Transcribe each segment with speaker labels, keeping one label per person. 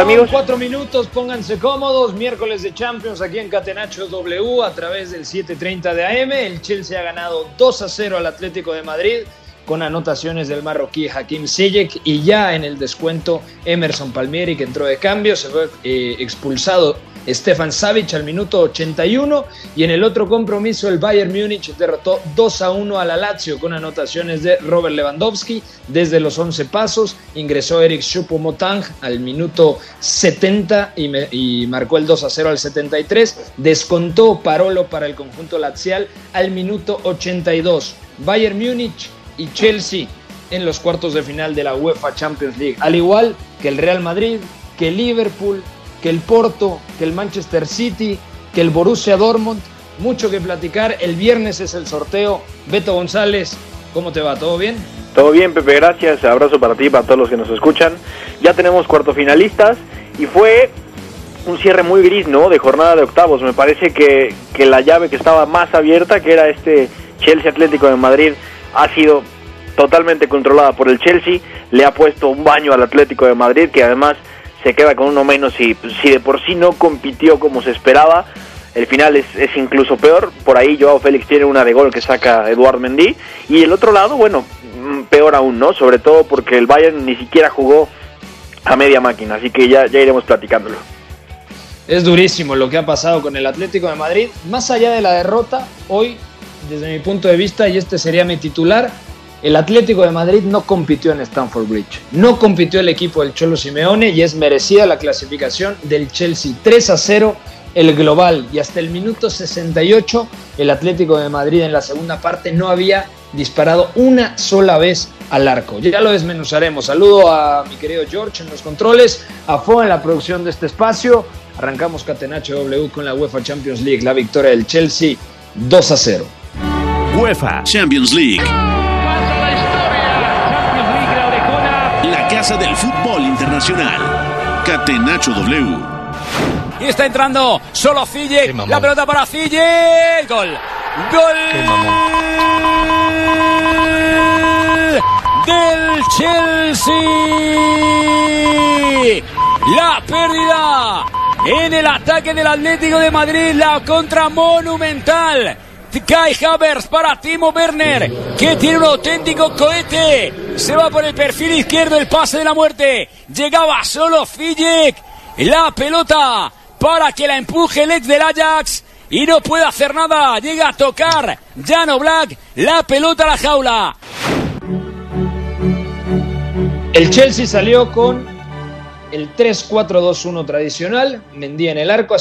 Speaker 1: Amigos.
Speaker 2: Cuatro minutos, pónganse cómodos. Miércoles de Champions aquí en Catenacho W a través del 7:30 de AM. El Chelsea ha ganado 2 a 0 al Atlético de Madrid con anotaciones del marroquí Hakim Ziyech y ya en el descuento Emerson Palmieri que entró de cambio, se fue eh, expulsado Stefan Savic al minuto 81 y en el otro compromiso el Bayern Múnich derrotó 2 a 1 a la Lazio con anotaciones de Robert Lewandowski. Desde los 11 pasos, ingresó Eric Choupo-Moting al minuto 70 y, marcó el 2 a 0 al 73, descontó Parolo para el conjunto lazial al minuto 82. Bayern Múnich y Chelsea en los cuartos de final de la UEFA Champions League, al igual que el Real Madrid, que Liverpool, que el Porto, que el Manchester City, que el Borussia Dortmund. Mucho que platicar. El viernes es el sorteo. Beto González, ¿cómo te va? ¿Todo bien?
Speaker 1: Todo bien, Pepe, gracias. Abrazo para ti y para todos los que nos escuchan. Ya tenemos cuarto finalistas y fue un cierre muy gris, ¿no? De jornada de octavos. Me parece que, que la llave que estaba más abierta, que era este Chelsea Atlético de Madrid, ha sido totalmente controlada por el Chelsea. Le ha puesto un baño al Atlético de Madrid, que además se queda con uno menos y si de por sí no compitió como se esperaba. El final es, es incluso peor. Por ahí Joao Félix tiene una de gol que saca Eduard Mendy. Y el otro lado, bueno, mm, peor aún, ¿no? Sobre todo porque el Bayern ni siquiera jugó a media máquina. Así que ya, ya iremos platicándolo.
Speaker 2: Es durísimo lo que ha pasado con el Atlético de Madrid. Más allá de la derrota, hoy, desde mi punto de vista, y este sería mi titular, el Atlético de Madrid no compitió en Stamford Bridge. No compitió el equipo del Cholo Simeone y es merecida la clasificación del Chelsea 3 a 0 el global y hasta el minuto 68 el Atlético de Madrid en la segunda parte no había disparado una sola vez al arco. Ya lo desmenuzaremos. Saludo a mi querido George en los controles, a Fo en la producción de este espacio. Arrancamos Catenacho W con la UEFA Champions League, la victoria del Chelsea 2 a 0.
Speaker 3: UEFA Champions League. La casa del fútbol internacional. Catenacho W.
Speaker 4: Y está entrando solo Fille. La pelota para Fille. Gol. Gol. Del Chelsea. La pérdida en el ataque del Atlético de Madrid. La contra monumental. Kai Havertz para Timo Werner, que tiene un auténtico cohete. Se va por el perfil izquierdo, el pase de la muerte. Llegaba solo Fijek. La pelota para que la empuje el ex del Ajax. Y no puede hacer nada. Llega a tocar Jano Black. La pelota a la jaula.
Speaker 2: El Chelsea salió con el 3-4-2-1 tradicional, Mendy en el arco,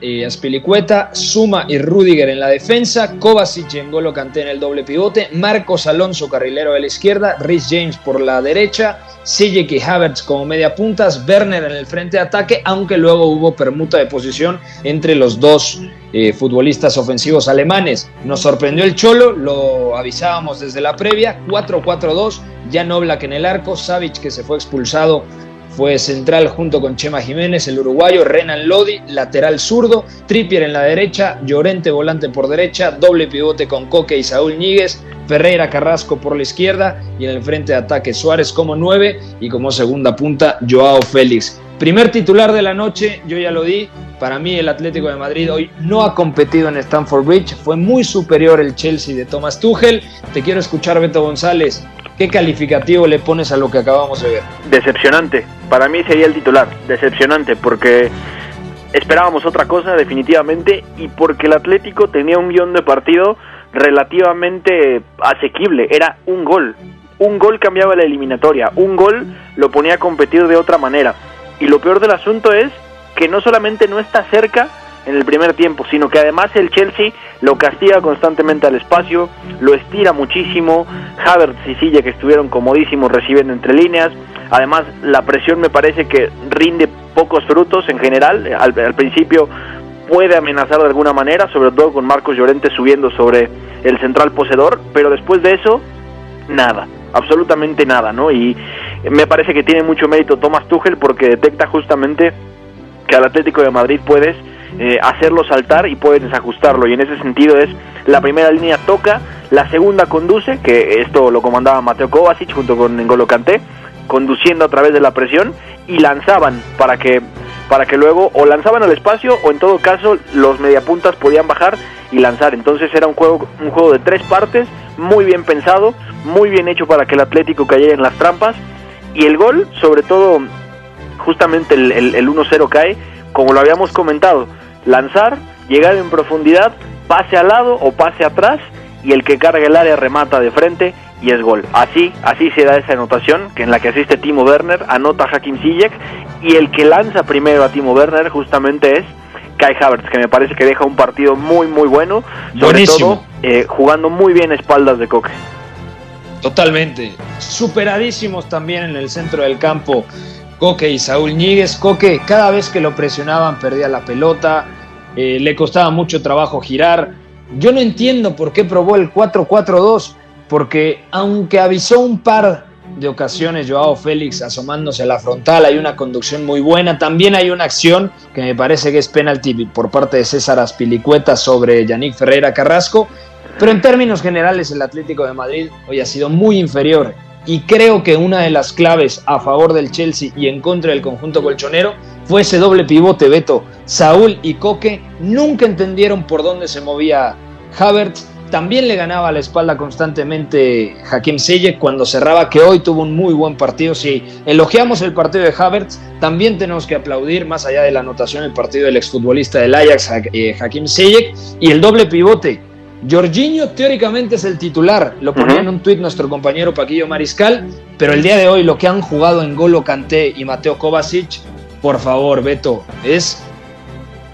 Speaker 2: eh, Aspilicueta, Suma y Rudiger en la defensa, Kovacic y N'Golo Kanté en el doble pivote, Marcos Alonso carrilero de la izquierda, Rhys James por la derecha, Sijek y Havertz como media puntas, Werner en el frente de ataque, aunque luego hubo permuta de posición entre los dos eh, futbolistas ofensivos alemanes. Nos sorprendió el Cholo, lo avisábamos desde la previa, 4-4-2, Jan Oblak en el arco, Savic que se fue expulsado fue central junto con Chema Jiménez, el uruguayo, Renan Lodi, lateral zurdo, Trippier en la derecha, Llorente volante por derecha, doble pivote con Coque y Saúl Ñíguez, Ferreira Carrasco por la izquierda y en el frente de ataque Suárez como nueve y como segunda punta Joao Félix. Primer titular de la noche, yo ya lo di, para mí el Atlético de Madrid hoy no ha competido en Stamford Bridge, fue muy superior el Chelsea de Thomas Tuchel. Te quiero escuchar Beto González, ¿qué calificativo le pones a lo que acabamos de ver?
Speaker 1: Decepcionante, para mí sería el titular, decepcionante porque esperábamos otra cosa definitivamente y porque el Atlético tenía un guion de partido relativamente asequible, era un gol. Un gol cambiaba la eliminatoria, un gol lo ponía a competir de otra manera. Y lo peor del asunto es que no solamente no está cerca en el primer tiempo, sino que además el Chelsea lo castiga constantemente al espacio, lo estira muchísimo, Havertz y Silla que estuvieron comodísimos recibiendo entre líneas, además la presión me parece que rinde pocos frutos en general, al, al principio puede amenazar de alguna manera, sobre todo con Marcos Llorente subiendo sobre el central poseedor, pero después de eso, nada, absolutamente nada, ¿no? Y me parece que tiene mucho mérito Thomas Tuchel porque detecta justamente que al Atlético de Madrid puedes eh, hacerlo saltar y puedes desajustarlo y en ese sentido es la primera línea toca, la segunda conduce, que esto lo comandaba Mateo Kovacic junto con N'Golo Kanté, conduciendo a través de la presión y lanzaban para que para que luego o lanzaban al espacio o en todo caso los mediapuntas podían bajar y lanzar. Entonces era un juego un juego de tres partes, muy bien pensado, muy bien hecho para que el Atlético cayera en las trampas y el gol, sobre todo justamente el, el, el 1-0 cae, como lo habíamos comentado, lanzar, llegar en profundidad, pase al lado o pase atrás y el que carga el área remata de frente y es gol. Así, así se da esa anotación que en la que asiste Timo Werner, anota Hakim Ziyech y el que lanza primero a Timo Werner justamente es Kai Havertz, que me parece que deja un partido muy muy bueno, sobre
Speaker 2: Buenísimo.
Speaker 1: todo eh, jugando muy bien a espaldas de Coque.
Speaker 2: Totalmente. Superadísimos también en el centro del campo Coque y Saúl Ñíguez. Coque, cada vez que lo presionaban, perdía la pelota, eh, le costaba mucho trabajo girar. Yo no entiendo por qué probó el 4-4-2, porque aunque avisó un par de ocasiones Joao Félix asomándose a la frontal, hay una conducción muy buena, también hay una acción que me parece que es penalti por parte de César Aspilicueta sobre Yannick Ferreira Carrasco, pero en términos generales el Atlético de Madrid hoy ha sido muy inferior y creo que una de las claves a favor del Chelsea y en contra del conjunto colchonero fue ese doble pivote Beto. Saúl y Coque nunca entendieron por dónde se movía Havertz. También le ganaba la espalda constantemente Hakim Ziyech cuando cerraba, que hoy tuvo un muy buen partido. Si elogiamos el partido de Havertz, también tenemos que aplaudir, más allá de la anotación, el partido del exfutbolista del Ajax, eh, Hakim Ziyech, y el doble pivote. Jorginho teóricamente es el titular, lo ponía en un tuit nuestro compañero Paquillo Mariscal, pero el día de hoy lo que han jugado en Golo Kanté y Mateo Kovacic, por favor, Beto, es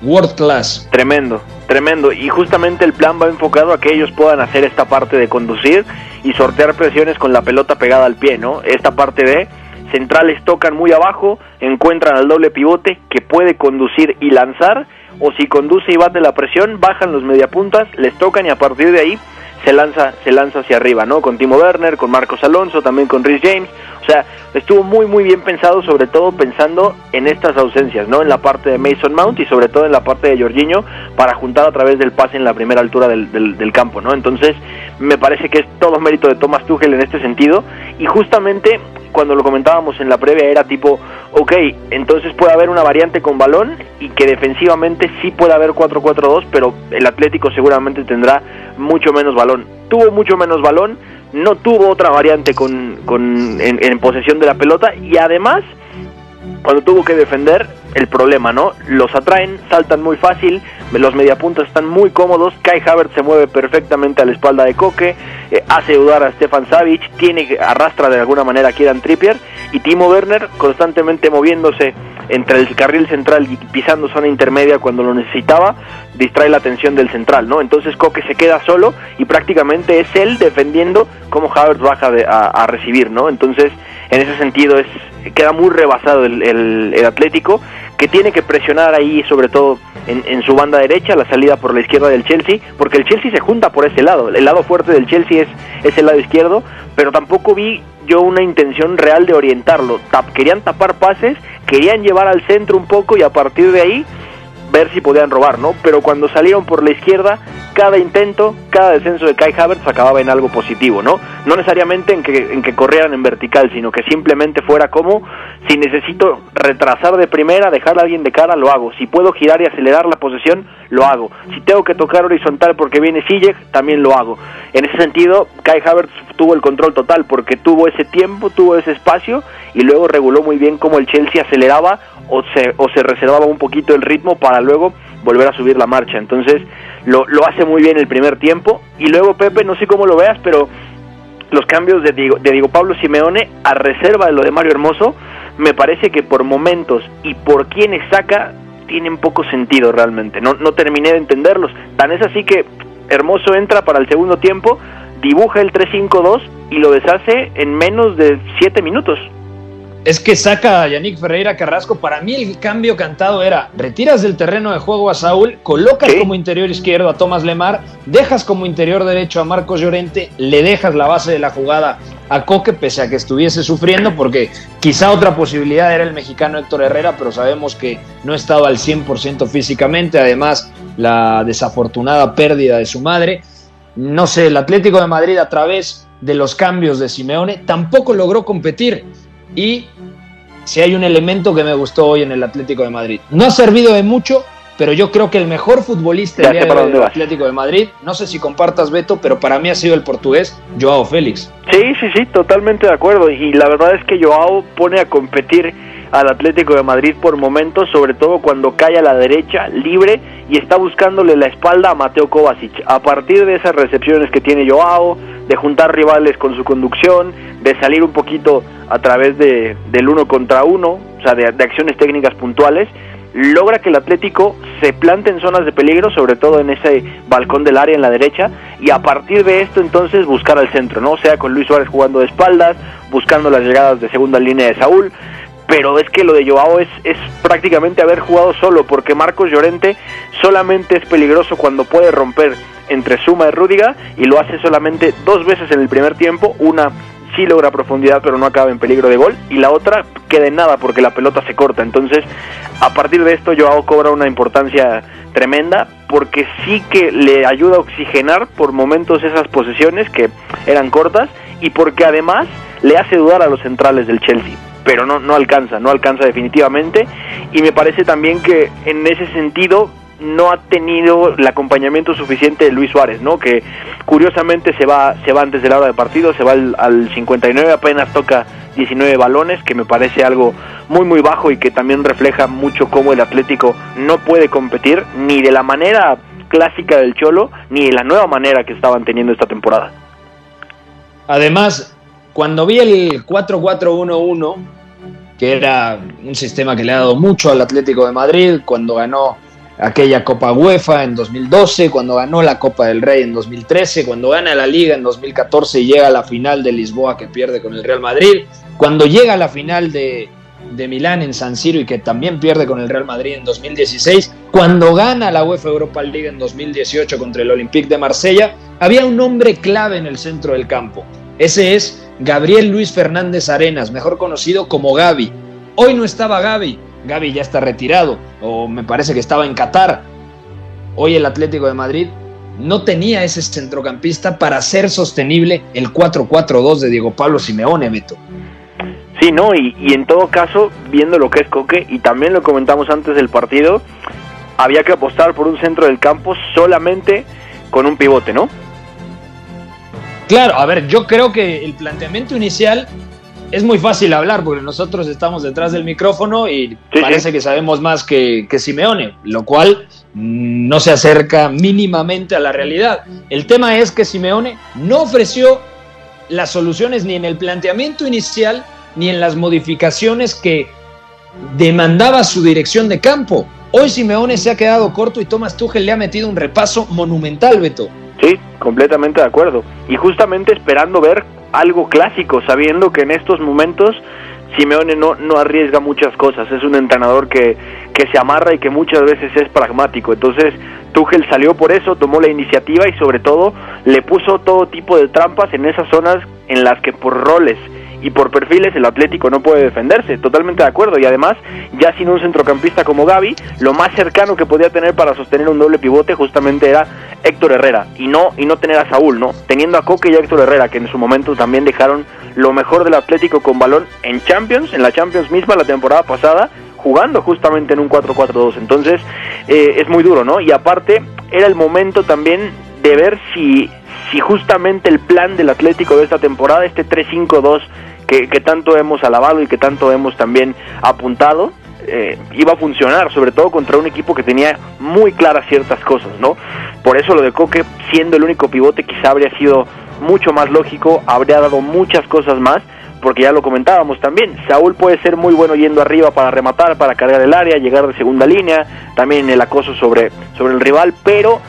Speaker 2: world class.
Speaker 1: Tremendo, tremendo. Y justamente el plan va enfocado a que ellos puedan hacer esta parte de conducir y sortear presiones con la pelota pegada al pie, ¿no? Esta parte de centrales tocan muy abajo, encuentran al doble pivote que puede conducir y lanzar, o si conduce y bate la presión, bajan los mediapuntas, les tocan y a partir de ahí se lanza, se lanza hacia arriba, ¿no? Con Timo Werner, con Marcos Alonso, también con Rhys James. O sea, estuvo muy muy bien pensado, sobre todo pensando en estas ausencias, ¿no? En la parte de Mason Mount y sobre todo en la parte de Jorginho para juntar a través del pase en la primera altura del, campo, ¿no? Entonces, me parece que es todo mérito de Thomas Tuchel en este sentido y justamente cuando lo comentábamos en la previa era tipo, ok, entonces puede haber una variante con balón y que defensivamente sí puede haber 4-4-2, pero el Atlético seguramente tendrá mucho menos balón. Tuvo mucho menos balón, no tuvo otra variante con, con en, posesión de la pelota y además cuando tuvo que defender el problema, ¿no? Los atraen, saltan muy fácil, los mediapuntas están muy cómodos, Kai Havertz se mueve perfectamente a la espalda de Coque, eh, hace dudar a Stefan Savic, tiene arrastra de alguna manera a Kieran Trippier y Timo Werner constantemente moviéndose entre el carril central y pisando zona intermedia cuando lo necesitaba, distrae la atención del central, ¿no? Entonces Coque se queda solo y prácticamente es él defendiendo cómo Havertz baja de- a, recibir, ¿no? Entonces, en ese sentido es queda muy rebasado el, el- Atlético, que tiene que presionar ahí sobre todo en, su banda derecha, la salida por la izquierda del Chelsea, porque el Chelsea se junta por ese lado, el lado fuerte del Chelsea es, es el lado izquierdo, pero tampoco vi yo una intención real de orientarlo. querían tapar pases, querían llevar al centro un poco y a partir de ahí ver si podían robar, ¿no? Pero cuando salieron por la izquierda, cada intento, cada descenso de Kai Havertz acababa en algo positivo, ¿no? No necesariamente en que, en que corrieran en vertical, sino que simplemente fuera como, si necesito retrasar de primera, dejar a alguien de cara, lo hago. Si puedo girar y acelerar la posesión, lo hago. Si tengo que tocar horizontal porque viene Sijek, también lo hago. En ese sentido, Kai Havertz tuvo el control total porque tuvo ese tiempo, tuvo ese espacio y luego reguló muy bien cómo el Chelsea aceleraba o se, o se reservaba un poquito el ritmo para luego volver a subir la marcha. Entonces, lo, lo hace muy bien el primer tiempo. Y luego, Pepe, no sé cómo lo veas, pero los cambios de Diego, de Diego Pablo Simeone a reserva de lo de Mario Hermoso, me parece que por momentos y por quienes saca, tienen poco sentido realmente. No, no terminé de entenderlos. Tan es así que Hermoso entra para el segundo tiempo, dibuja el 3-5-2 y lo deshace en menos de 7 minutos
Speaker 2: es que saca a Yannick Ferreira Carrasco. Para mí el cambio cantado era, retiras del terreno de juego a Saúl, colocas como interior izquierdo a Tomás Lemar, dejas como interior derecho a Marcos Llorente, le dejas la base de la jugada a Coque, pese a que estuviese sufriendo, porque quizá otra posibilidad era el mexicano Héctor Herrera, pero sabemos que no estaba al 100% físicamente, además la desafortunada pérdida de su madre. No sé, el Atlético de Madrid a través de los cambios de Simeone tampoco logró competir y si hay un elemento que me gustó hoy en el Atlético de Madrid. No ha servido de mucho, pero yo creo que el mejor futbolista del Atlético de Madrid, no sé si compartas Beto, pero para mí ha sido el portugués Joao Félix.
Speaker 1: Sí, sí, sí, totalmente de acuerdo. Y la verdad es que Joao pone a competir al Atlético de Madrid por momentos, sobre todo cuando cae a la derecha, libre, y está buscándole la espalda a Mateo Kovacic. A partir de esas recepciones que tiene Joao, de juntar rivales con su conducción, de salir un poquito a través de, del uno contra uno, o sea, de, acciones técnicas puntuales, logra que el Atlético se plante en zonas de peligro, sobre todo en ese balcón del área en la derecha, y a partir de esto entonces buscar al centro, ¿no? O sea, con Luis Suárez jugando de espaldas, buscando las llegadas de segunda línea de Saúl, pero es que lo de Joao es, es prácticamente haber jugado solo, porque Marcos Llorente solamente es peligroso cuando puede romper entre Suma y Rúdiga, y lo hace solamente dos veces en el primer tiempo, una sí logra profundidad pero no acaba en peligro de gol, y la otra queda en nada porque la pelota se corta, entonces a partir de esto Joao cobra una importancia tremenda, porque sí que le ayuda a oxigenar por momentos esas posesiones que eran cortas, y porque además le hace dudar a los centrales del Chelsea pero no, no alcanza, no alcanza definitivamente. Y me parece también que en ese sentido no ha tenido el acompañamiento suficiente de Luis Suárez, ¿no? Que curiosamente se va, se va antes de la hora de partido, se va al, al 59, apenas toca 19 balones, que me parece algo muy muy bajo y que también refleja mucho cómo el Atlético no puede competir ni de la manera clásica del Cholo, ni de la nueva manera que estaban teniendo esta temporada.
Speaker 2: Además, cuando vi el 4-4-1-1, que era un sistema que le ha dado mucho al Atlético de Madrid cuando ganó aquella Copa UEFA en 2012, cuando ganó la Copa del Rey en 2013, cuando gana la Liga en 2014 y llega a la final de Lisboa que pierde con el Real Madrid, cuando llega a la final de, de Milán en San Siro y que también pierde con el Real Madrid en 2016, cuando gana la UEFA Europa League en 2018 contra el Olympique de Marsella, había un hombre clave en el centro del campo. Ese es Gabriel Luis Fernández Arenas, mejor conocido como Gaby. Hoy no estaba Gaby, Gaby ya está retirado, o me parece que estaba en Qatar. Hoy el Atlético de Madrid no tenía ese centrocampista para hacer sostenible el 4-4-2 de Diego Pablo Simeone, Beto.
Speaker 1: Sí, no, y, y, en todo caso, viendo lo que es Coque, y también lo comentamos antes del partido, había que apostar por un centro del campo solamente con un pivote, ¿no?
Speaker 2: Claro, a ver, yo creo que el planteamiento inicial es muy fácil hablar porque nosotros estamos detrás del micrófono y parece que sabemos más que, que, Simeone, lo cual no se acerca mínimamente a la realidad. El tema es que Simeone no ofreció las soluciones ni en el planteamiento inicial ni en las modificaciones que demandaba su dirección de campo. Hoy Simeone se ha quedado corto y Thomas Tuchel le ha metido un repaso monumental, Beto.
Speaker 1: Sí, completamente de acuerdo. Y justamente esperando ver algo clásico, sabiendo que en estos momentos Simeone no, no arriesga muchas cosas. Es un entrenador que, que se amarra y que muchas veces es pragmático. Entonces, Tuchel salió por eso, tomó la iniciativa y sobre todo le puso todo tipo de trampas en esas zonas en las que por roles y por perfiles el Atlético no puede defenderse, totalmente de acuerdo, y además ya sin un centrocampista como Gaby, lo más cercano que podía tener para sostener un doble pivote justamente era Héctor Herrera, y no, y no tener a Saúl, ¿no? Teniendo a Coque y a Héctor Herrera, que en su momento también dejaron lo mejor del Atlético con balón en Champions, en la Champions misma la temporada pasada, jugando justamente en un 4-4-2. Entonces eh, es muy duro, ¿no? Y aparte era el momento también de ver si, si justamente el plan del Atlético de esta temporada, este 3-5-2 que, que tanto hemos alabado y que tanto hemos también apuntado, eh, iba a funcionar, sobre todo contra un equipo que tenía muy claras ciertas cosas, ¿no? Por eso lo de Coque, siendo el único pivote, quizá habría sido mucho más lógico, habría dado muchas cosas más, porque ya lo comentábamos también, Saúl puede ser muy bueno yendo arriba para rematar, para cargar el área, llegar de segunda línea, también el acoso sobre, sobre el rival, pero,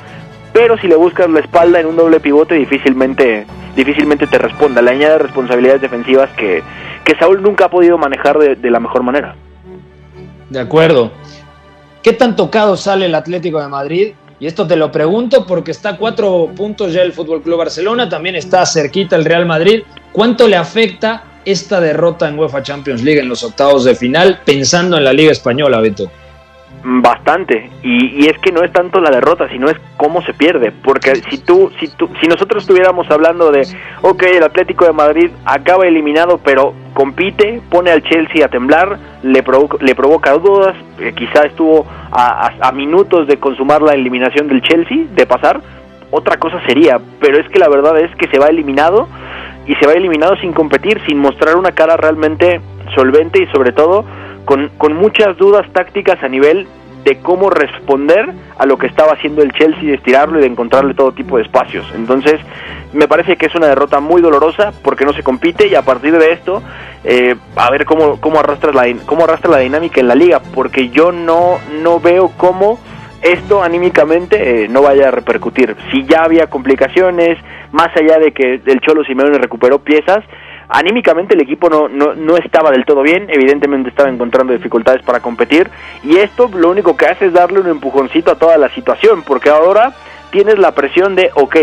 Speaker 1: pero si le buscas la espalda en un doble pivote difícilmente, difícilmente te responda, le añade responsabilidades defensivas que, que Saúl nunca ha podido manejar de, de la mejor manera.
Speaker 2: De acuerdo. ¿Qué tan tocado sale el Atlético de Madrid? Y esto te lo pregunto porque está a cuatro puntos ya el Fútbol Club Barcelona, también está cerquita el Real Madrid. ¿Cuánto le afecta esta derrota en UEFA Champions League en los octavos de final, pensando en la Liga Española, Beto?
Speaker 1: Bastante, y, y, es que no es tanto la derrota, sino es cómo se pierde, porque si tú, si tú, si nosotros estuviéramos hablando de, ok, el Atlético de Madrid acaba eliminado, pero compite, pone al Chelsea a temblar, le, provoca, le provoca dudas, eh, quizá estuvo a, a minutos de consumar la eliminación del Chelsea, de pasar, otra cosa sería, pero es que la verdad es que se va eliminado y se va eliminado sin competir, sin mostrar una cara realmente solvente y sobre todo con, con muchas dudas tácticas a nivel de cómo responder a lo que estaba haciendo el Chelsea, de estirarlo y de encontrarle todo tipo de espacios. Entonces, me parece que es una derrota muy dolorosa porque no se compite y a partir de esto, eh, a ver cómo, cómo, arrastra la, cómo arrastra la dinámica en la liga, porque yo no, no veo cómo esto anímicamente eh, no vaya a repercutir. Si ya había complicaciones, más allá de que el Cholo Simeone recuperó piezas, anímicamente el equipo no, no, no, estaba del todo bien, evidentemente estaba encontrando dificultades para competir y esto lo único que hace es darle un empujoncito a toda la situación, porque ahora tienes la presión de, ok,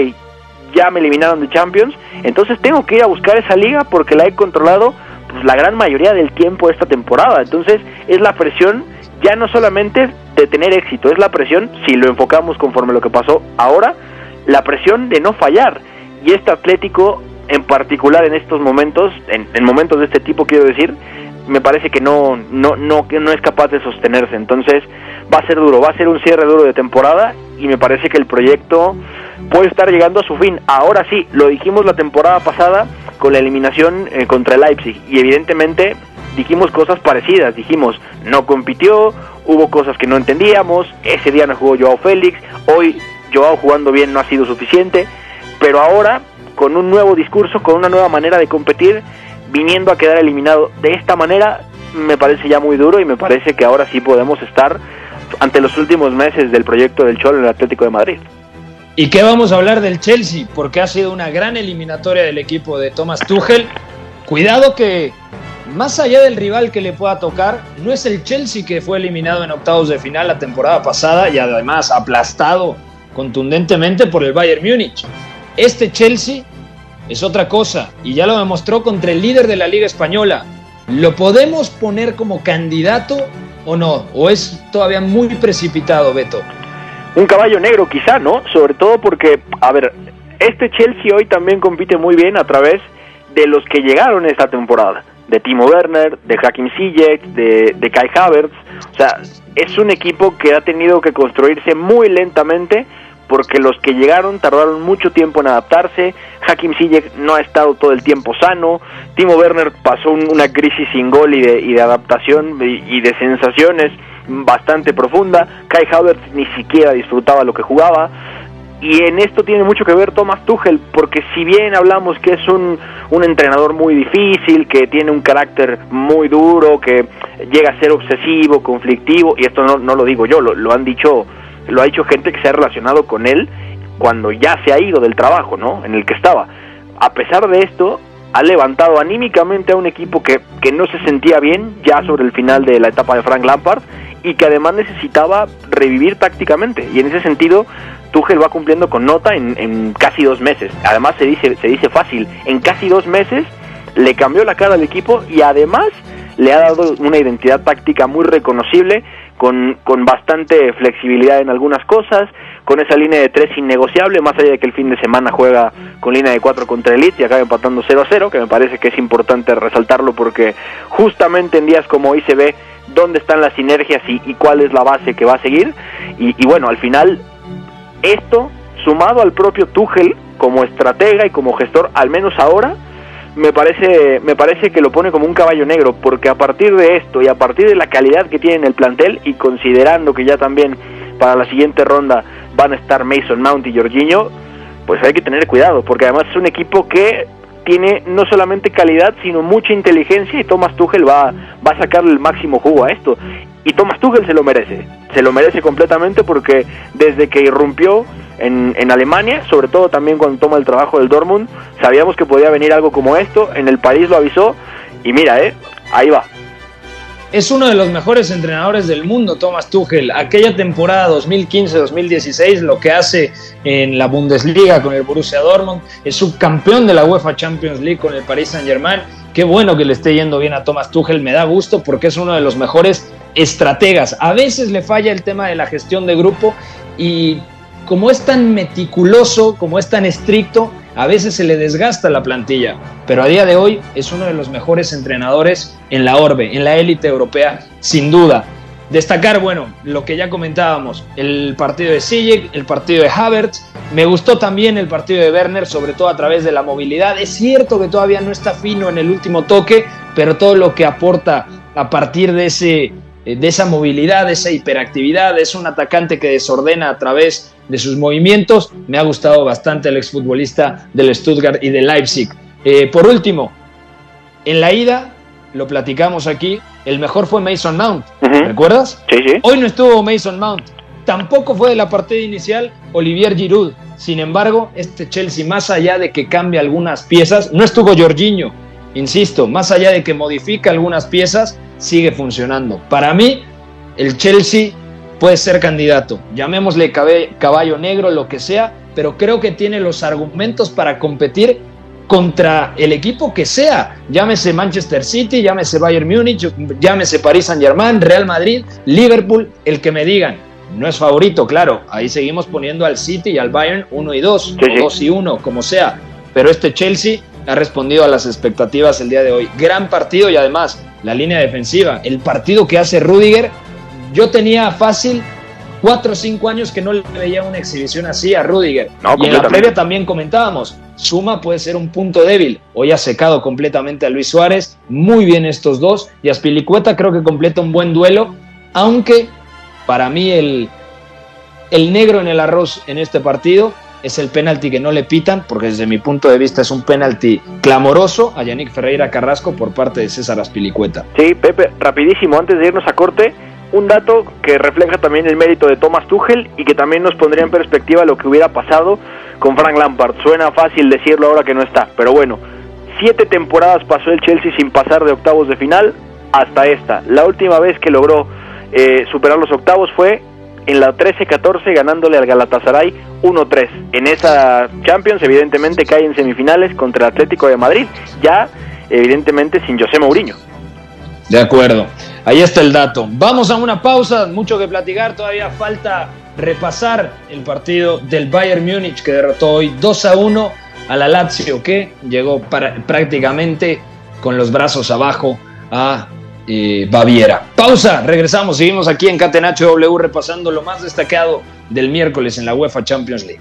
Speaker 1: ya me eliminaron de Champions, entonces tengo que ir a buscar esa liga porque la he controlado pues, la gran mayoría del tiempo esta temporada, entonces es la presión ya no solamente de tener éxito, es la presión, si lo enfocamos conforme lo que pasó ahora, la presión de no fallar. Y este Atlético en particular en estos momentos, en, en, momentos de este tipo quiero decir, me parece que no, no, no, que no es capaz de sostenerse. Entonces va a ser duro, va a ser un cierre duro de temporada y me parece que el proyecto puede estar llegando a su fin. Ahora sí, lo dijimos la temporada pasada con la eliminación eh, contra el Leipzig y evidentemente dijimos cosas parecidas, dijimos no compitió, hubo cosas que no entendíamos, ese día no jugó Joao Félix, hoy Joao jugando bien no ha sido suficiente, pero ahora con un nuevo discurso, con una nueva manera de competir, viniendo a quedar eliminado de esta manera, me parece ya muy duro y me parece que ahora sí podemos estar ante los últimos meses del proyecto del Cholo en el Atlético de Madrid.
Speaker 2: ¿Y qué vamos a hablar del Chelsea? Porque ha sido una gran eliminatoria del equipo de Thomas Tuchel. Cuidado que más allá del rival que le pueda tocar, no es el Chelsea que fue eliminado en octavos de final la temporada pasada y además aplastado contundentemente por el Bayern Múnich. Este Chelsea es otra cosa y ya lo demostró contra el líder de la Liga Española. ¿Lo podemos poner como candidato o no? ¿O es todavía muy precipitado, Beto?
Speaker 1: Un caballo negro quizá, ¿no? Sobre todo porque, a ver, este Chelsea hoy también compite muy bien a través de los que llegaron esta temporada. De Timo Werner, de Hakim Ziyech, de, de Kai Havertz. O sea, es un equipo que ha tenido que construirse muy lentamente porque los que llegaron tardaron mucho tiempo en adaptarse, Hakim Ziyech no ha estado todo el tiempo sano, Timo Werner pasó una crisis sin gol y de, y de adaptación y, y, de sensaciones bastante profunda, Kai Havertz ni siquiera disfrutaba lo que jugaba, y en esto tiene mucho que ver Thomas Tuchel, porque si bien hablamos que es un, un entrenador muy difícil, que tiene un carácter muy duro, que llega a ser obsesivo, conflictivo, y esto no, no lo digo yo, lo, lo han dicho lo ha dicho gente que se ha relacionado con él cuando ya se ha ido del trabajo, ¿no? En el que estaba. A pesar de esto, ha levantado anímicamente a un equipo que, que no se sentía bien ya sobre el final de la etapa de Frank Lampard y que además necesitaba revivir tácticamente. Y en ese sentido, Tuchel va cumpliendo con nota en, en casi dos meses. Además se dice, se dice fácil, en casi dos meses le cambió la cara al equipo y además le ha dado una identidad táctica muy reconocible, con, con bastante flexibilidad en algunas cosas, con esa línea de tres innegociable, más allá de que el fin de semana juega con línea de cuatro contra Elite y acaba empatando 0 a 0, que me parece que es importante resaltarlo porque justamente en días como hoy se ve dónde están las sinergias y, cuál es la base que va a seguir. Y, bueno, al final, esto sumado al propio Tuchel como estratega y como gestor, al menos ahora, me parece, me parece que lo pone como un caballo negro, porque a partir de esto y a partir de la calidad que tiene en el plantel y considerando que ya también para la siguiente ronda van a estar Mason Mount y Jorginho, pues hay que tener cuidado, porque además es un equipo que tiene no solamente calidad, sino mucha inteligencia y Thomas Tuchel va, va a sacarle el máximo jugo a esto. Y Thomas Tuchel se lo merece, se lo merece completamente porque desde que irrumpió en, en, Alemania, sobre todo también cuando toma el trabajo del Dortmund, sabíamos que podía venir algo como esto, en el París lo avisó. Y mira, eh, ahí va.
Speaker 2: Es uno de los mejores entrenadores del mundo, Thomas Tuchel. Aquella temporada 2015-2016, lo que hace en la Bundesliga con el Borussia Dortmund, es subcampeón de la UEFA Champions League con el Paris Saint-Germain. Qué bueno que le esté yendo bien a Thomas Tuchel, me da gusto porque es uno de los mejores estrategas. A veces le falla el tema de la gestión de grupo y como es tan meticuloso, como es tan estricto, a veces se le desgasta la plantilla, pero a día de hoy es uno de los mejores entrenadores en la orbe, en la élite europea, sin duda. Destacar, bueno, lo que ya comentábamos, el partido de Sijek, el partido de Havertz, me gustó también el partido de Werner, sobre todo a través de la movilidad. Es cierto que todavía no está fino en el último toque, pero todo lo que aporta a partir de ese de esa movilidad, de esa hiperactividad, es un atacante que desordena a través de sus movimientos. Me ha gustado bastante el exfutbolista del Stuttgart y del Leipzig. Eh, por último, en la ida, lo platicamos aquí, el mejor fue Mason Mount. ¿Recuerdas?
Speaker 1: Sí, sí.
Speaker 2: Hoy no estuvo Mason Mount. Tampoco fue de la partida inicial Olivier Giroud. Sin embargo, este Chelsea, más allá de que cambie algunas piezas, no estuvo Jorginho. Insisto, más allá de que modifica algunas piezas, sigue funcionando. Para mí, el Chelsea puede ser candidato, llamémosle caballo negro, lo que sea, pero creo que tiene los argumentos para competir contra el equipo que sea, llámese Manchester City, llámese Bayern Múnich, llámese Paris Saint Germain, Real Madrid, Liverpool, el que me digan. No es favorito, claro, ahí seguimos poniendo al City y al Bayern 1 y 2, 2 y 1, como sea, pero este Chelsea ha respondido a las expectativas el día de hoy. Gran partido y además la línea defensiva, el partido que hace Rudiger, yo tenía fácil cuatro o cinco años que no le veía una exhibición así a Rudiger. y en la previa también comentábamos, Suma puede ser un punto débil. Hoy ha secado completamente a Luis Suárez, muy bien estos dos, y Aspilicueta creo que completa un buen duelo, aunque para mí el, el negro en el arroz en este partido es el penalti que no le pitan, porque desde mi punto de vista es un penalti clamoroso a Yannick Ferreira Carrasco por parte de César Aspilicueta.
Speaker 1: Sí, Pepe, rapidísimo, antes de irnos a corte, un dato que refleja también el mérito de Thomas Tuchel y que también nos pondría en perspectiva lo que hubiera pasado con Frank Lampard. Suena fácil decirlo ahora que no está, pero bueno, siete temporadas pasó el Chelsea sin pasar de octavos de final hasta esta. La última vez que logró eh, superar los octavos fue en la 13-14 ganándole al Galatasaray 1-3. En esa Champions evidentemente cae en semifinales contra el Atlético de Madrid, ya evidentemente sin José Mourinho.
Speaker 2: De acuerdo, ahí está el dato. Vamos a una pausa, mucho que platicar, todavía falta repasar el partido del Bayern Múnich que derrotó hoy 2 a 1 a la Lazio que llegó prácticamente con los brazos abajo a eh, Baviera. Pausa, regresamos, seguimos aquí en Catenacho W repasando lo más destacado del miércoles en la UEFA Champions League.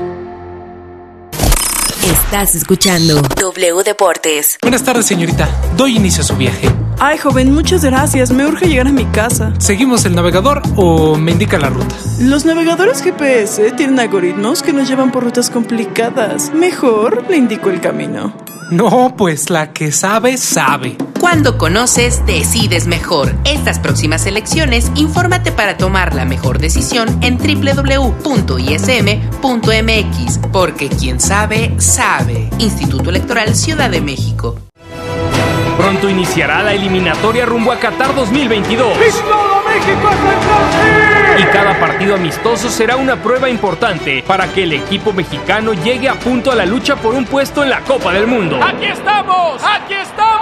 Speaker 5: Estás escuchando W Deportes.
Speaker 6: Buenas tardes, señorita. Doy inicio a su viaje.
Speaker 7: Ay, joven, muchas gracias. Me urge llegar a mi casa.
Speaker 6: ¿Seguimos el navegador o me indica la ruta?
Speaker 7: Los navegadores GPS tienen algoritmos que nos llevan por rutas complicadas. Mejor le indico el camino.
Speaker 6: No, pues la que sabe, sabe.
Speaker 8: Cuando conoces, decides mejor. Estas próximas elecciones, infórmate para tomar la mejor decisión en www.ism.mx, porque quien sabe, sabe. Instituto Electoral Ciudad de México.
Speaker 9: Pronto iniciará la eliminatoria rumbo a Qatar 2022. Y cada partido amistoso será una prueba importante para que el equipo mexicano llegue a punto a la lucha por un puesto en la Copa del Mundo.
Speaker 4: ¡Aquí estamos! ¡Aquí estamos!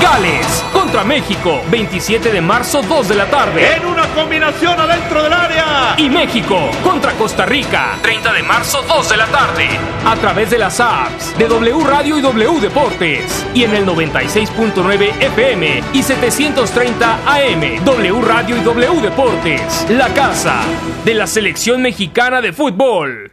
Speaker 9: Gales contra México, 27 de marzo, 2 de la tarde.
Speaker 10: En una combinación adentro del área.
Speaker 9: Y México contra Costa Rica, 30 de marzo, 2 de la tarde. A través de las apps de W Radio y W Deportes. Y en el 96.9 FM y 730 AM. W Radio y W Deportes. La casa de la selección mexicana de fútbol.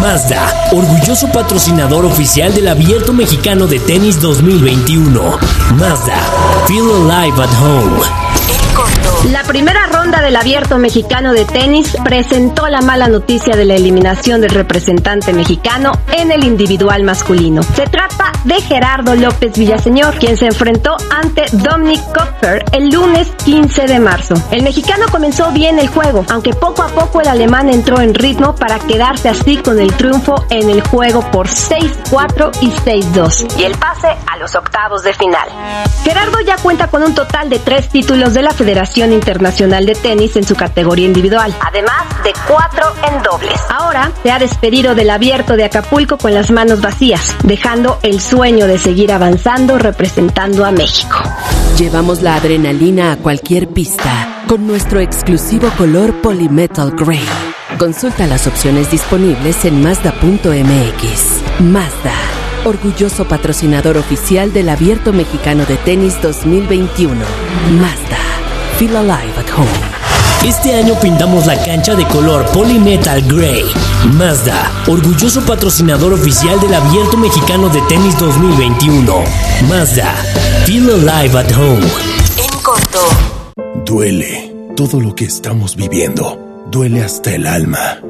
Speaker 11: Mazda, orgulloso patrocinador oficial del Abierto Mexicano de Tenis 2021. Mazda, feel alive at home.
Speaker 12: La primera ronda del abierto mexicano de tenis presentó la mala noticia de la eliminación del representante mexicano en el individual masculino. Se trata de Gerardo López Villaseñor, quien se enfrentó ante Dominic Kopfer el lunes 15 de marzo. El mexicano comenzó bien el juego, aunque poco a poco el alemán entró en ritmo para quedarse así con el triunfo en el juego por 6-4 y 6-2 y el pase a los octavos de final. Gerardo ya cuenta con un total de tres títulos de la Federación Internacional de Tenis en su categoría individual, además de cuatro en dobles. Ahora se ha despedido del abierto de Acapulco con las manos vacías, dejando el sueño de seguir avanzando representando a México.
Speaker 5: Llevamos la adrenalina a cualquier pista con nuestro exclusivo color Polymetal Gray. Consulta las opciones disponibles en Mazda.mx. Mazda, orgulloso patrocinador oficial del Abierto Mexicano de Tenis 2021. Mazda, feel alive at home.
Speaker 11: Este año pintamos la cancha de color Polymetal Gray. Mazda, orgulloso patrocinador oficial del Abierto Mexicano de Tenis 2021. Mazda, feel alive at home.
Speaker 5: En corto.
Speaker 13: Duele todo lo que estamos viviendo. Duele hasta el alma.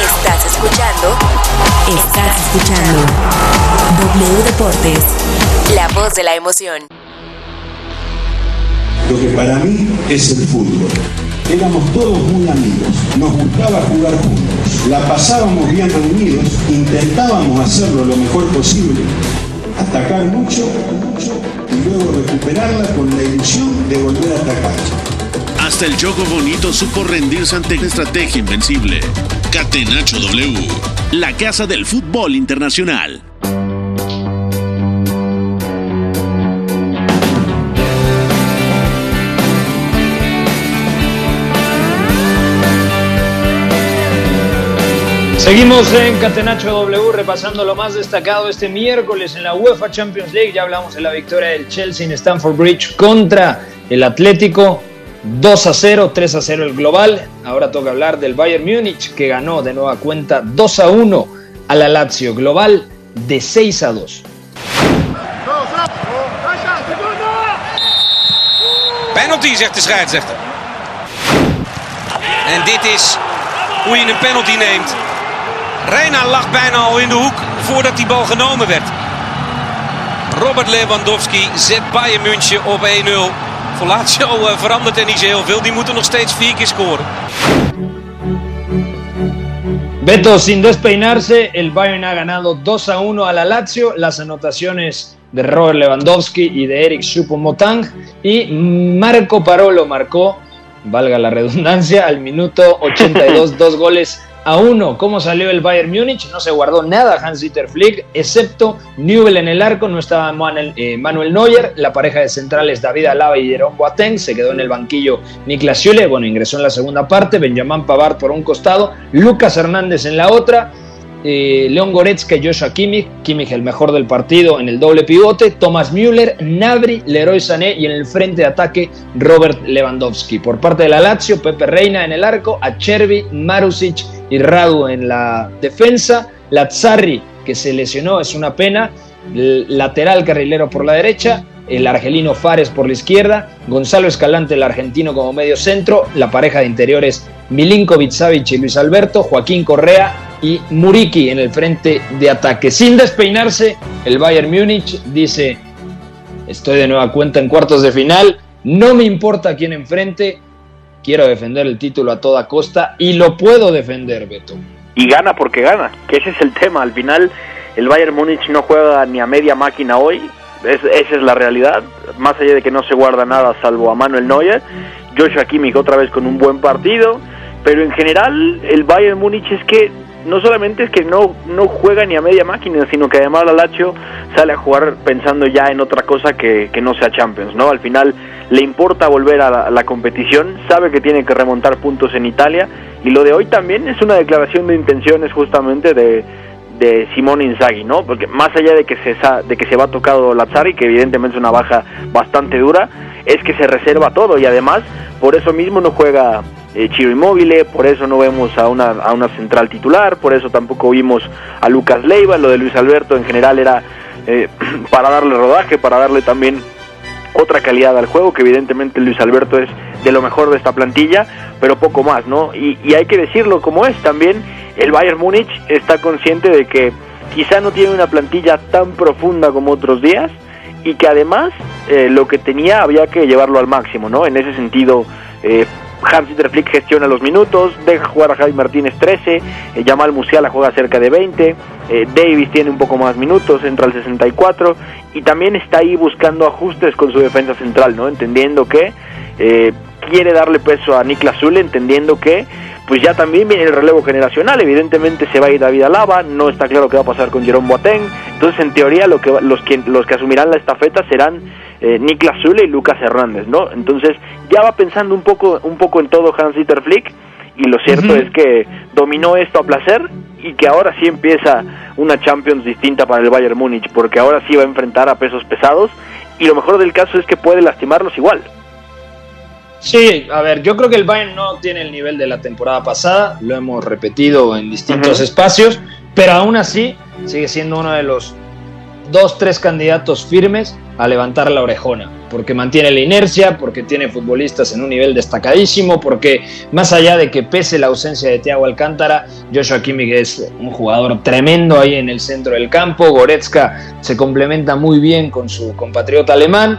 Speaker 5: Estás escuchando. Estás escuchando. W Deportes. La voz de la emoción.
Speaker 14: Lo que para mí es el fútbol. Éramos todos muy amigos, nos gustaba jugar juntos, la pasábamos bien reunidos, intentábamos hacerlo lo mejor posible, atacar mucho, mucho y luego recuperarla con la ilusión de volver a atacar.
Speaker 3: Hasta el Choco Bonito supo rendirse ante la estrategia invencible. Catenacho W, la casa del fútbol internacional.
Speaker 2: Seguimos en Catenacho W repasando lo más destacado este miércoles en la UEFA Champions League. Ya hablamos de la victoria del Chelsea en Stamford Bridge contra el Atlético. 2 a 0, 3 a 0 el global. Ahora toca hablar del Bayern Múnich que ganó de nueva cuenta 2 a 1 a la Lazio. Global de 6 a 2.
Speaker 15: Penalty, zegt de scheidsrechter. En dit is hoe je een penalty neemt. Reina lag bijna al in de hoek voordat die bal genomen werd. Robert Lewandowski zet Bayern München op 1-0. Voor Lazio eh, verandert er niet zo heel veel. Die moeten nog steeds vier keer scoren.
Speaker 2: Beto, sin despeinarse, el Bayern ha ganado 2 a 1 a la Lazio. Las anotaciones de Robert Lewandowski y de Eric Choupo-Motang. Y Marco Parolo marcó, valga la redundancia, al minuto 82, dos goles a uno. ¿Cómo salió el Bayern Múnich? No se guardó nada Hans-Dieter Flick, excepto Newell en el arco, no estaba Manuel, eh, Neuer, la pareja de centrales David Alaba y Jerome Boateng, se quedó en el banquillo Niklas Süle, bueno, ingresó en la segunda parte, Benjamin Pavard por un costado, Lucas Hernández en la otra, eh, León Goretzka y Joshua Kimmich, Kimmich el mejor del partido en el doble pivote, Thomas Müller, Nabri, Leroy Sané y en el frente de ataque Robert Lewandowski. Por parte de la Lazio, Pepe Reina en el arco, Acerbi, Marusic y Radu en la defensa, Lazzarri que se lesionó, es una pena, lateral carrilero por la derecha, el argelino Fares por la izquierda, Gonzalo Escalante, el argentino como medio centro, la pareja de interiores Milinkovic Savic y Luis Alberto, Joaquín Correa y Muriki en el frente de ataque. Sin despeinarse, el Bayern Múnich dice, estoy de nueva cuenta en cuartos de final, no me importa quién enfrente, quiero defender el título a toda costa y lo puedo defender, Beto.
Speaker 1: Y gana porque gana, que ese es el tema, al final el Bayern Múnich no juega ni a media máquina hoy, esa es la realidad, más allá de que no se guarda nada salvo a Manuel Neuer, Joshua Kimmich otra vez con un buen partido, pero en general el Bayern Múnich es que no solamente es que no, no juega ni a media máquina, sino que además la Lazio sale a jugar pensando ya en otra cosa que, que no sea Champions, ¿no? Al final le importa volver a la, competición, sabe que tiene que remontar puntos en Italia y lo de hoy también es una declaración de intenciones justamente de, de Simón Inzaghi, ¿no? Porque más allá de que se de que se va tocado Lazzari, que evidentemente es una baja bastante dura, es que se reserva todo y además por eso mismo no juega eh, Chiro Inmóvil, por eso no vemos a una, a una central titular, por eso tampoco vimos a Lucas Leiva, lo de Luis Alberto en general era eh, para darle rodaje, para darle también otra calidad al juego, que evidentemente Luis Alberto es de lo mejor de esta plantilla, pero poco más, ¿no? Y, y hay que decirlo como es también, el Bayern Múnich está consciente de que quizá no tiene una plantilla tan profunda como otros días y que además eh, lo que tenía había que llevarlo al máximo, ¿no? En ese sentido, eh, Hans-Dieter Flick gestiona los minutos, deja jugar a Javi Martínez 13, eh, Jamal Musiala juega cerca de 20, eh, Davis tiene un poco más minutos, entra al 64 y también está ahí buscando ajustes con su defensa central, ¿no? Entendiendo que quiere darle peso a Niklas Zule, entendiendo que pues ya también viene el relevo generacional, evidentemente se va a ir David Alaba, no está claro qué va a pasar con Jerome Boateng, entonces en teoría lo que, los, que, los que asumirán la estafeta serán eh, Niklas Zule y Lucas Hernández, ¿no? Entonces ya va pensando un poco, un poco en todo Hans-Dieter Flick y lo cierto es que dominó esto a placer y que ahora sí empieza una Champions distinta para el Bayern Múnich, porque ahora sí va a enfrentar a pesos pesados y lo mejor del caso es que puede lastimarlos igual.
Speaker 2: Sí, a ver, yo creo que el Bayern no tiene el nivel de la temporada pasada, lo hemos repetido en distintos espacios, pero aún así sigue siendo uno de los dos, tres candidatos firmes a levantar la orejona, porque mantiene la inercia, porque tiene futbolistas en un nivel destacadísimo, porque más allá de que pese la ausencia de Thiago Alcántara, Joshua Kimmich es un jugador tremendo ahí en el centro del campo, Goretzka se complementa muy bien con su compatriota alemán,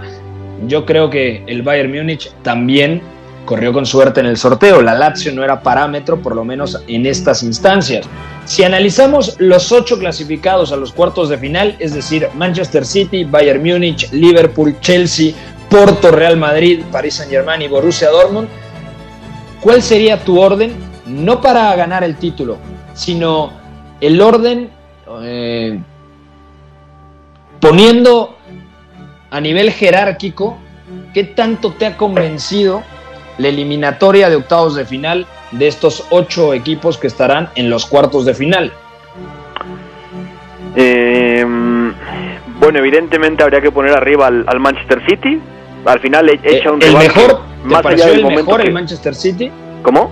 Speaker 2: yo creo que el Bayern Múnich también corrió con suerte en el sorteo. La Lazio no era parámetro, por lo menos en estas instancias. Si analizamos los ocho clasificados a los cuartos de final, es decir, Manchester City, Bayern Múnich, Liverpool, Chelsea, Porto, Real Madrid, Paris Saint-Germain y Borussia Dortmund, ¿cuál sería tu orden? No para ganar el título, sino el orden eh, poniendo a nivel jerárquico, ¿qué tanto te ha convencido la eliminatoria de octavos de final de estos ocho equipos que estarán en los cuartos de final?
Speaker 1: Eh, bueno, evidentemente habría que poner arriba al, Manchester City. Al final e-, echa un
Speaker 2: eh, ¿El mejor? ¿Te pareció el mejor el Manchester City?
Speaker 1: ¿Cómo?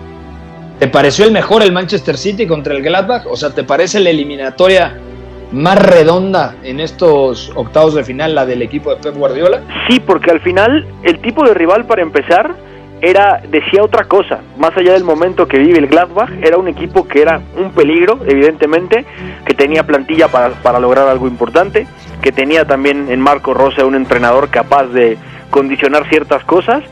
Speaker 2: ¿Te pareció el mejor el Manchester City contra el Gladbach? O sea, ¿te parece la eliminatoria más redonda en estos octavos de final, la del equipo de Pep Guardiola?
Speaker 1: Sí, porque al final el tipo de rival para empezar era decía otra cosa, más allá del momento que vive el Gladbach, era un equipo que era un peligro, evidentemente, que tenía plantilla para, para lograr algo importante, que tenía también en Marco Rosa un entrenador capaz de condicionar ciertas cosas,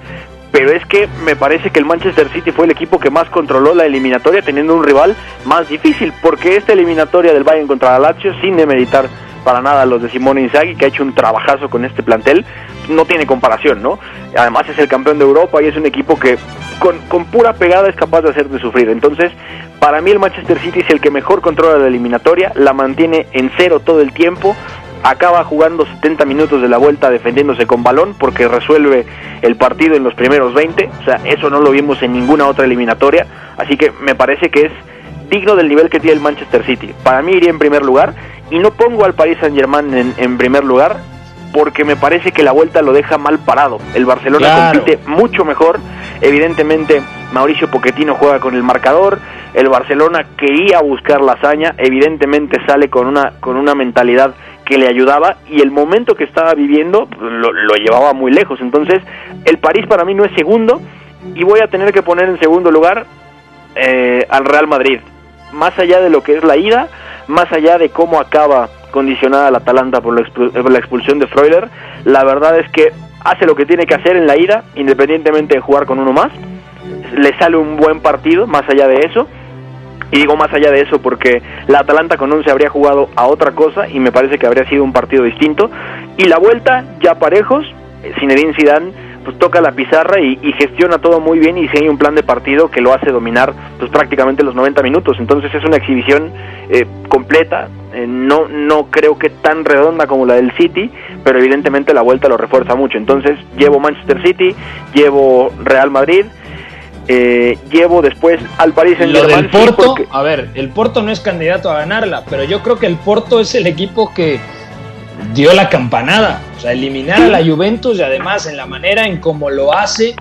Speaker 1: pero es que me parece que el Manchester City fue el equipo que más controló la eliminatoria teniendo un rival más difícil, porque esta eliminatoria del Bayern contra la Lazio, sin demeritar para nada los de Simone Inzaghi, que ha hecho un trabajazo con este plantel, no tiene comparación, ¿no? Además es el campeón de Europa y es un equipo que con, con pura pegada es capaz de hacerte sufrir. Entonces, para mí el Manchester City es el que mejor controla la eliminatoria, la mantiene en cero todo el tiempo, acaba jugando 70 minutos de la vuelta defendiéndose con balón porque resuelve el partido en los primeros 20, o sea, eso no lo vimos en ninguna otra eliminatoria, así que me parece que es digno del nivel que tiene el Manchester City. Para mí iría en primer lugar y no pongo al Paris Saint Germain en, en primer lugar porque me parece que la vuelta lo deja mal parado. El Barcelona
Speaker 2: Claro.
Speaker 1: compite mucho mejor. Evidentemente, Mauricio Pochettino juega con el marcador. El Barcelona quería buscar la hazaña. Evidentemente sale con una, con una mentalidad que le ayudaba y el momento que estaba viviendo lo, lo llevaba muy lejos. Entonces, el París para mí no es segundo y voy a tener que poner en segundo lugar eh, al Real Madrid. Más allá de lo que es la ida, más allá de cómo acaba condicionada la Atalanta por la, expulsión de Freuler, la verdad es que hace lo que tiene que hacer en la ida, independientemente de jugar con uno más. Le sale un buen partido, más allá de eso. Y digo más allá de eso porque la Atalanta con 11 habría jugado a otra cosa y me parece que habría sido un partido distinto. Y la vuelta, ya parejos, eh, Zinedine Zidane pues toca la pizarra y, y gestiona todo muy bien y diseña un plan de partido que lo hace dominar pues prácticamente los 90 minutos. Entonces es una exhibición eh, completa, eh, no, no creo que tan redonda como la del City, pero evidentemente la vuelta lo refuerza mucho. Entonces llevo Manchester City, llevo Real Madrid, eh, llevo después al Paris Saint
Speaker 2: Lo del Porto, a ver, el Porto no es candidato a ganarla, pero yo creo que el Porto es el equipo que dio la campanada. O sea, eliminar a la Juventus y además en la manera en cómo lo hace,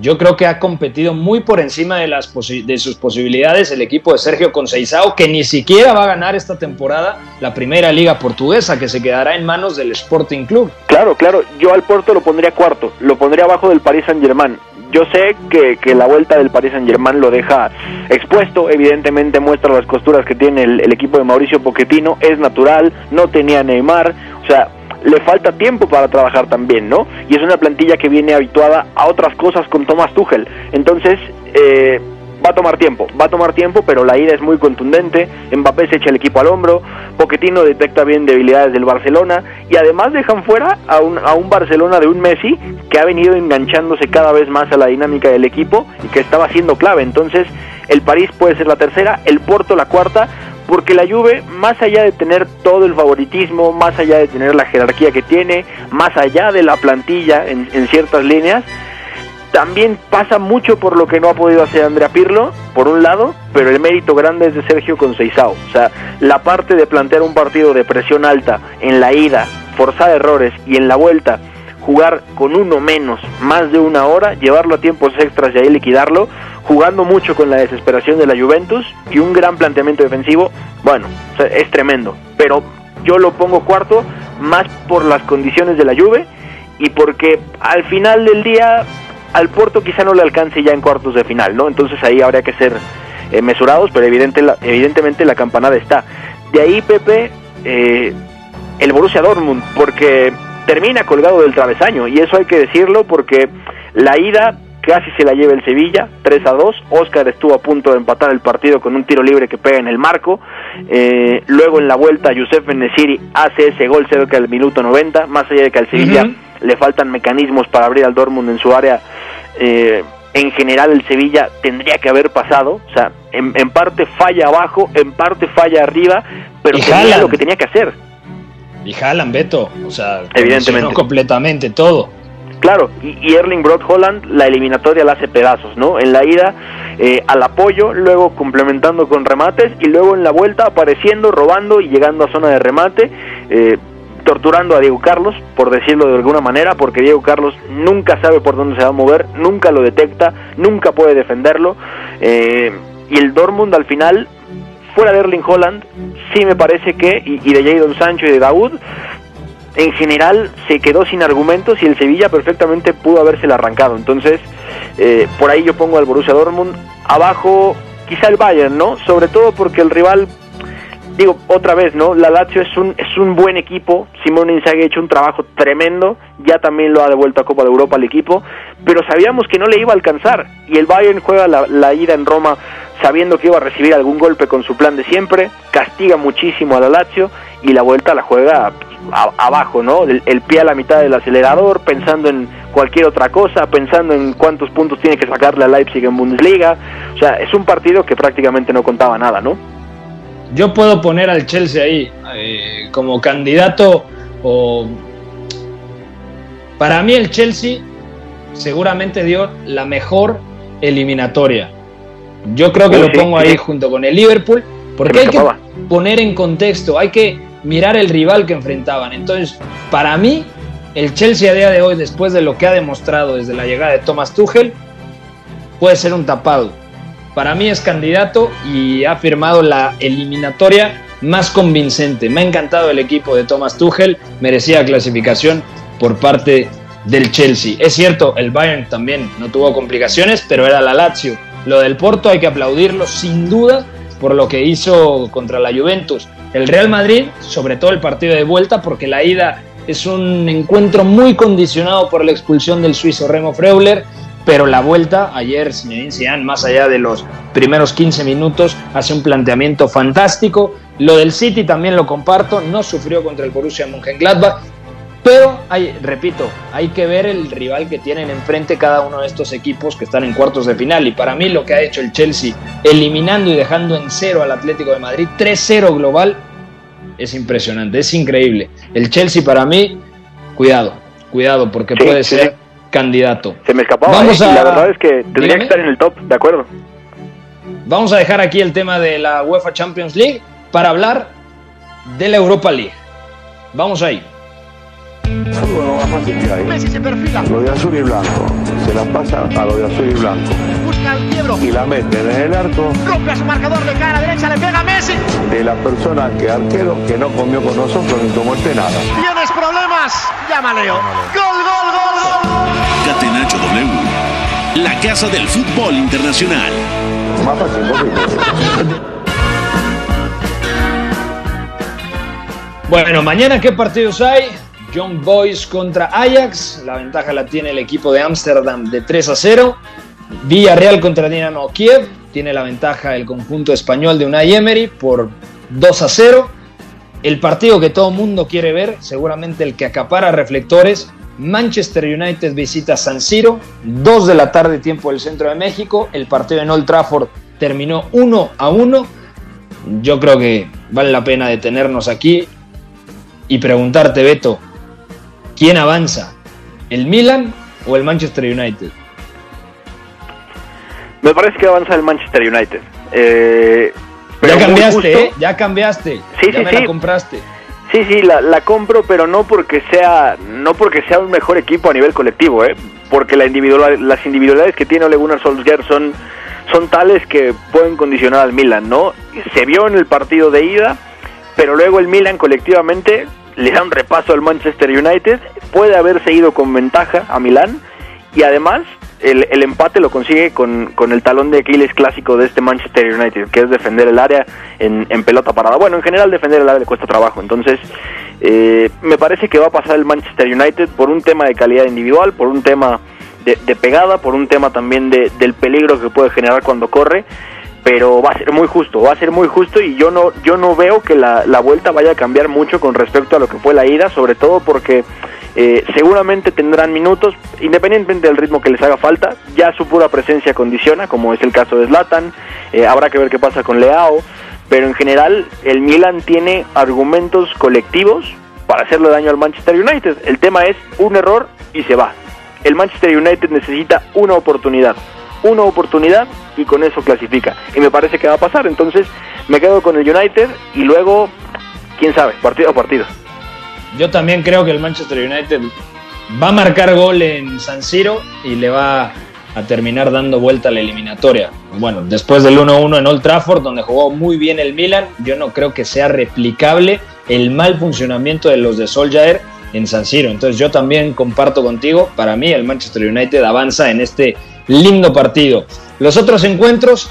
Speaker 2: yo creo que ha competido muy por encima de, las de sus posibilidades el equipo de Sergio Conceição, que ni siquiera va a ganar esta temporada la primera liga portuguesa, que se quedará en manos del Sporting Club.
Speaker 1: Claro, claro, yo al Porto lo pondría cuarto, lo pondría abajo del Paris Saint Germain. Yo sé que, que la vuelta del Paris Saint Germain lo deja expuesto, evidentemente muestra las costuras que tiene el, el equipo de Mauricio Pochettino, es natural, no tenía Neymar, o sea, le falta tiempo para trabajar también, ¿no? Y es una plantilla que viene habituada a otras cosas con Thomas Tuchel. Entonces, eh, va a tomar tiempo, va a tomar tiempo, pero la ida es muy contundente. Mbappé se echa el equipo al hombro, Pochettino detecta bien debilidades del Barcelona y además dejan fuera a un, a un Barcelona de un Messi que ha venido enganchándose cada vez más a la dinámica del equipo y que estaba siendo clave. Entonces, el París puede ser la tercera, el Porto la cuarta, porque la Juve, más allá de tener todo el favoritismo, más allá de tener la jerarquía que tiene, más allá de la plantilla en, ciertas líneas, también pasa mucho por lo que no ha podido hacer Andrea Pirlo, por un lado, pero el mérito grande es de Sergio Conceição. O sea, la parte de plantear un partido de presión alta en la ida, forzar errores y en la vuelta jugar con uno menos, más de una hora, llevarlo a tiempos extras y ahí liquidarlo, jugando mucho con la desesperación de la Juventus y un gran planteamiento defensivo, bueno, es tremendo. Pero yo lo pongo cuarto más por las condiciones de la Juve y porque al final del día al Porto quizá no le alcance ya en cuartos de final, ¿no? Entonces ahí habría que ser eh, mesurados, pero evidente, la- evidentemente la campanada está. De ahí, Pepe, eh, el Borussia Dortmund, porque termina colgado del travesaño, y eso hay que decirlo porque la ida casi se la lleva el Sevilla, 3 a 2, Oscar estuvo a punto de empatar el partido con un tiro libre que pega en el marco, eh, luego en la vuelta Youssef Nesiri hace ese gol cerca del minuto 90, más allá de que al Sevilla le faltan mecanismos para abrir al Dortmund en su área, eh, en general el Sevilla tendría que haber pasado, o sea, en, en parte falla abajo, en parte falla arriba, pero tenía lo que tenía que hacer.
Speaker 2: Y Haaland, Beto, o sea,
Speaker 1: Evidentemente.
Speaker 2: completamente todo.
Speaker 1: Claro, y, Erling Broad Holland la eliminatoria la hace pedazos, ¿no? En la ida eh, al apoyo, luego complementando con remates y luego en la vuelta apareciendo, robando y llegando a zona de remate, eh, torturando a Diego Carlos, por decirlo de alguna manera, porque Diego Carlos nunca sabe por dónde se va a mover, nunca lo detecta, nunca puede defenderlo. eh, y el Dortmund al final fuera de Erling Holland, sí me parece que, y, y de Jadon Sancho y de Daud, en general se quedó sin argumentos y el Sevilla perfectamente pudo habérsela arrancado. Entonces, eh, por ahí yo pongo al Borussia Dortmund abajo, quizá el Bayern, ¿no? Sobre todo porque el rival, digo otra vez, ¿no? La Lazio es un es un buen equipo. Simone Inzaghi ha hecho un trabajo tremendo, ya también lo ha devuelto a Copa de Europa al equipo, pero sabíamos que no le iba a alcanzar y el Bayern juega la, la ida en Roma sabiendo que iba a recibir algún golpe con su plan de siempre, castiga muchísimo a la Lazio y la vuelta la juega a- abajo, ¿no? El, el pie a la mitad del acelerador, pensando en cualquier otra cosa, pensando en cuántos puntos tiene que sacarle a Leipzig en Bundesliga. O sea, es un partido que prácticamente no contaba nada, ¿no?
Speaker 2: Yo puedo poner al Chelsea ahí eh, como candidato o... Para mí el Chelsea seguramente dio la mejor eliminatoria. Yo creo que lo pongo
Speaker 1: sí.
Speaker 2: ahí junto con el Liverpool, porque hay que poner en contexto, hay que mirar el rival que enfrentaban. Entonces, para mí, el Chelsea a día de hoy, después de lo que ha demostrado desde la llegada de Thomas Tuchel, puede ser un tapado. Para mí es candidato y ha firmado la eliminatoria más convincente. Me ha encantado el equipo de Thomas Tuchel, merecía clasificación por parte del Chelsea. Es cierto, el Bayern también no tuvo complicaciones, pero era la Lazio. Lo del Porto hay que aplaudirlo sin duda por lo que hizo contra la Juventus. El Real Madrid, sobre todo el partido de vuelta, porque la ida es un encuentro muy condicionado por la expulsión del suizo Remo Freuler, pero la vuelta, ayer Zinedine Zidane, más allá de los primeros 15 minutos, hace un planteamiento fantástico. Lo del City también lo comparto, no sufrió contra el Borussia Mönchengladbach, pero hay, repito, hay que ver el rival que tienen enfrente cada uno de estos equipos que están en cuartos de final. Y para mí lo que ha hecho el Chelsea, eliminando y dejando en cero al Atlético de Madrid, 3-0 global, es impresionante, es increíble. El Chelsea para mí, cuidado, cuidado, porque
Speaker 1: Sí,
Speaker 2: puede
Speaker 1: sí,
Speaker 2: ser candidato.
Speaker 1: Se me escapaba.
Speaker 2: Vamos
Speaker 1: ¿eh? Y
Speaker 2: a-
Speaker 1: la verdad es que tendría
Speaker 2: Dígame.
Speaker 1: que estar en el top, de acuerdo.
Speaker 2: Vamos a dejar aquí el tema de la UEFA Champions League para hablar de la Europa League. Vamos ahí.
Speaker 16: Messi se perfila.
Speaker 17: Lo de azul y blanco. Se la pasa a lo de azul y blanco.
Speaker 16: Busca el quiebro.
Speaker 17: Y la meten en el arco
Speaker 16: Rompe a su marcador de cara derecha. Le pega a Messi.
Speaker 17: de la persona que arquero que no comió con nosotros ni tomó este nada.
Speaker 16: Tienes problemas. Llama Leo. Gol, gol, gol, gol.
Speaker 3: Catenacho W. La casa del fútbol internacional.
Speaker 17: Más fácil posible.
Speaker 2: Bueno, mañana qué partidos hay? John Boys contra Ajax, la ventaja la tiene el equipo de Ámsterdam de 3 a 0. Villarreal contra Dinamo Kiev, tiene la ventaja el conjunto español de Unai Emery por 2 a 0. El partido que todo mundo quiere ver, seguramente el que acapara reflectores, Manchester United visita San Siro, 2 de la tarde tiempo del centro de México. El partido en Old Trafford terminó 1 a 1. Yo creo que vale la pena detenernos aquí y preguntarte, Beto, ¿quién avanza? ¿El Milan o el Manchester United?
Speaker 1: Me parece que avanza el Manchester United. Eh, pero
Speaker 2: ya cambiaste,
Speaker 1: justo.
Speaker 2: ¿eh? Ya cambiaste.
Speaker 1: Sí,
Speaker 2: ya
Speaker 1: sí,
Speaker 2: me
Speaker 1: sí.
Speaker 2: la compraste.
Speaker 1: Sí, sí, la, la compro, pero no porque sea no porque sea un mejor equipo a nivel colectivo, ¿eh? porque la individual, las individualidades que tiene Ole Gunnar Solskjaer son, son tales que pueden condicionar al Milan, ¿no? Se vio en el partido de ida, pero luego el Milan colectivamente le da un repaso al Manchester United, puede haber seguido con ventaja a Milán y además el, el empate lo consigue con, con el talón de Aquiles clásico de este Manchester United, que es defender el área en, en pelota parada. Bueno, en general defender el área le cuesta trabajo, entonces eh, me parece que va a pasar el Manchester United por un tema de calidad individual, por un tema de, de pegada, por un tema también de, del peligro que puede generar cuando corre pero va a ser muy justo, va a ser muy justo y yo no yo no veo que la, la vuelta vaya a cambiar mucho con respecto a lo que fue la ida, sobre todo porque eh, seguramente tendrán minutos, independientemente del ritmo que les haga falta, ya su pura presencia condiciona, como es el caso de Zlatan, eh, habrá que ver qué pasa con Leao, pero en general el Milan tiene argumentos colectivos para hacerle daño al Manchester United. El tema es un error y se va. El Manchester United necesita una oportunidad una oportunidad y con eso clasifica. Y me parece que va a pasar. Entonces me quedo con el United y luego, quién sabe, partido a partido.
Speaker 2: Yo también creo que el Manchester United va a marcar gol en San Siro y le va a terminar dando vuelta a la eliminatoria. Bueno, después del 1-1 en Old Trafford, donde jugó muy bien el Milan, yo no creo que sea replicable el mal funcionamiento de los de Solskjaer en San Siro. Entonces yo también comparto contigo, para mí el Manchester United avanza en este lindo partido. Los otros encuentros,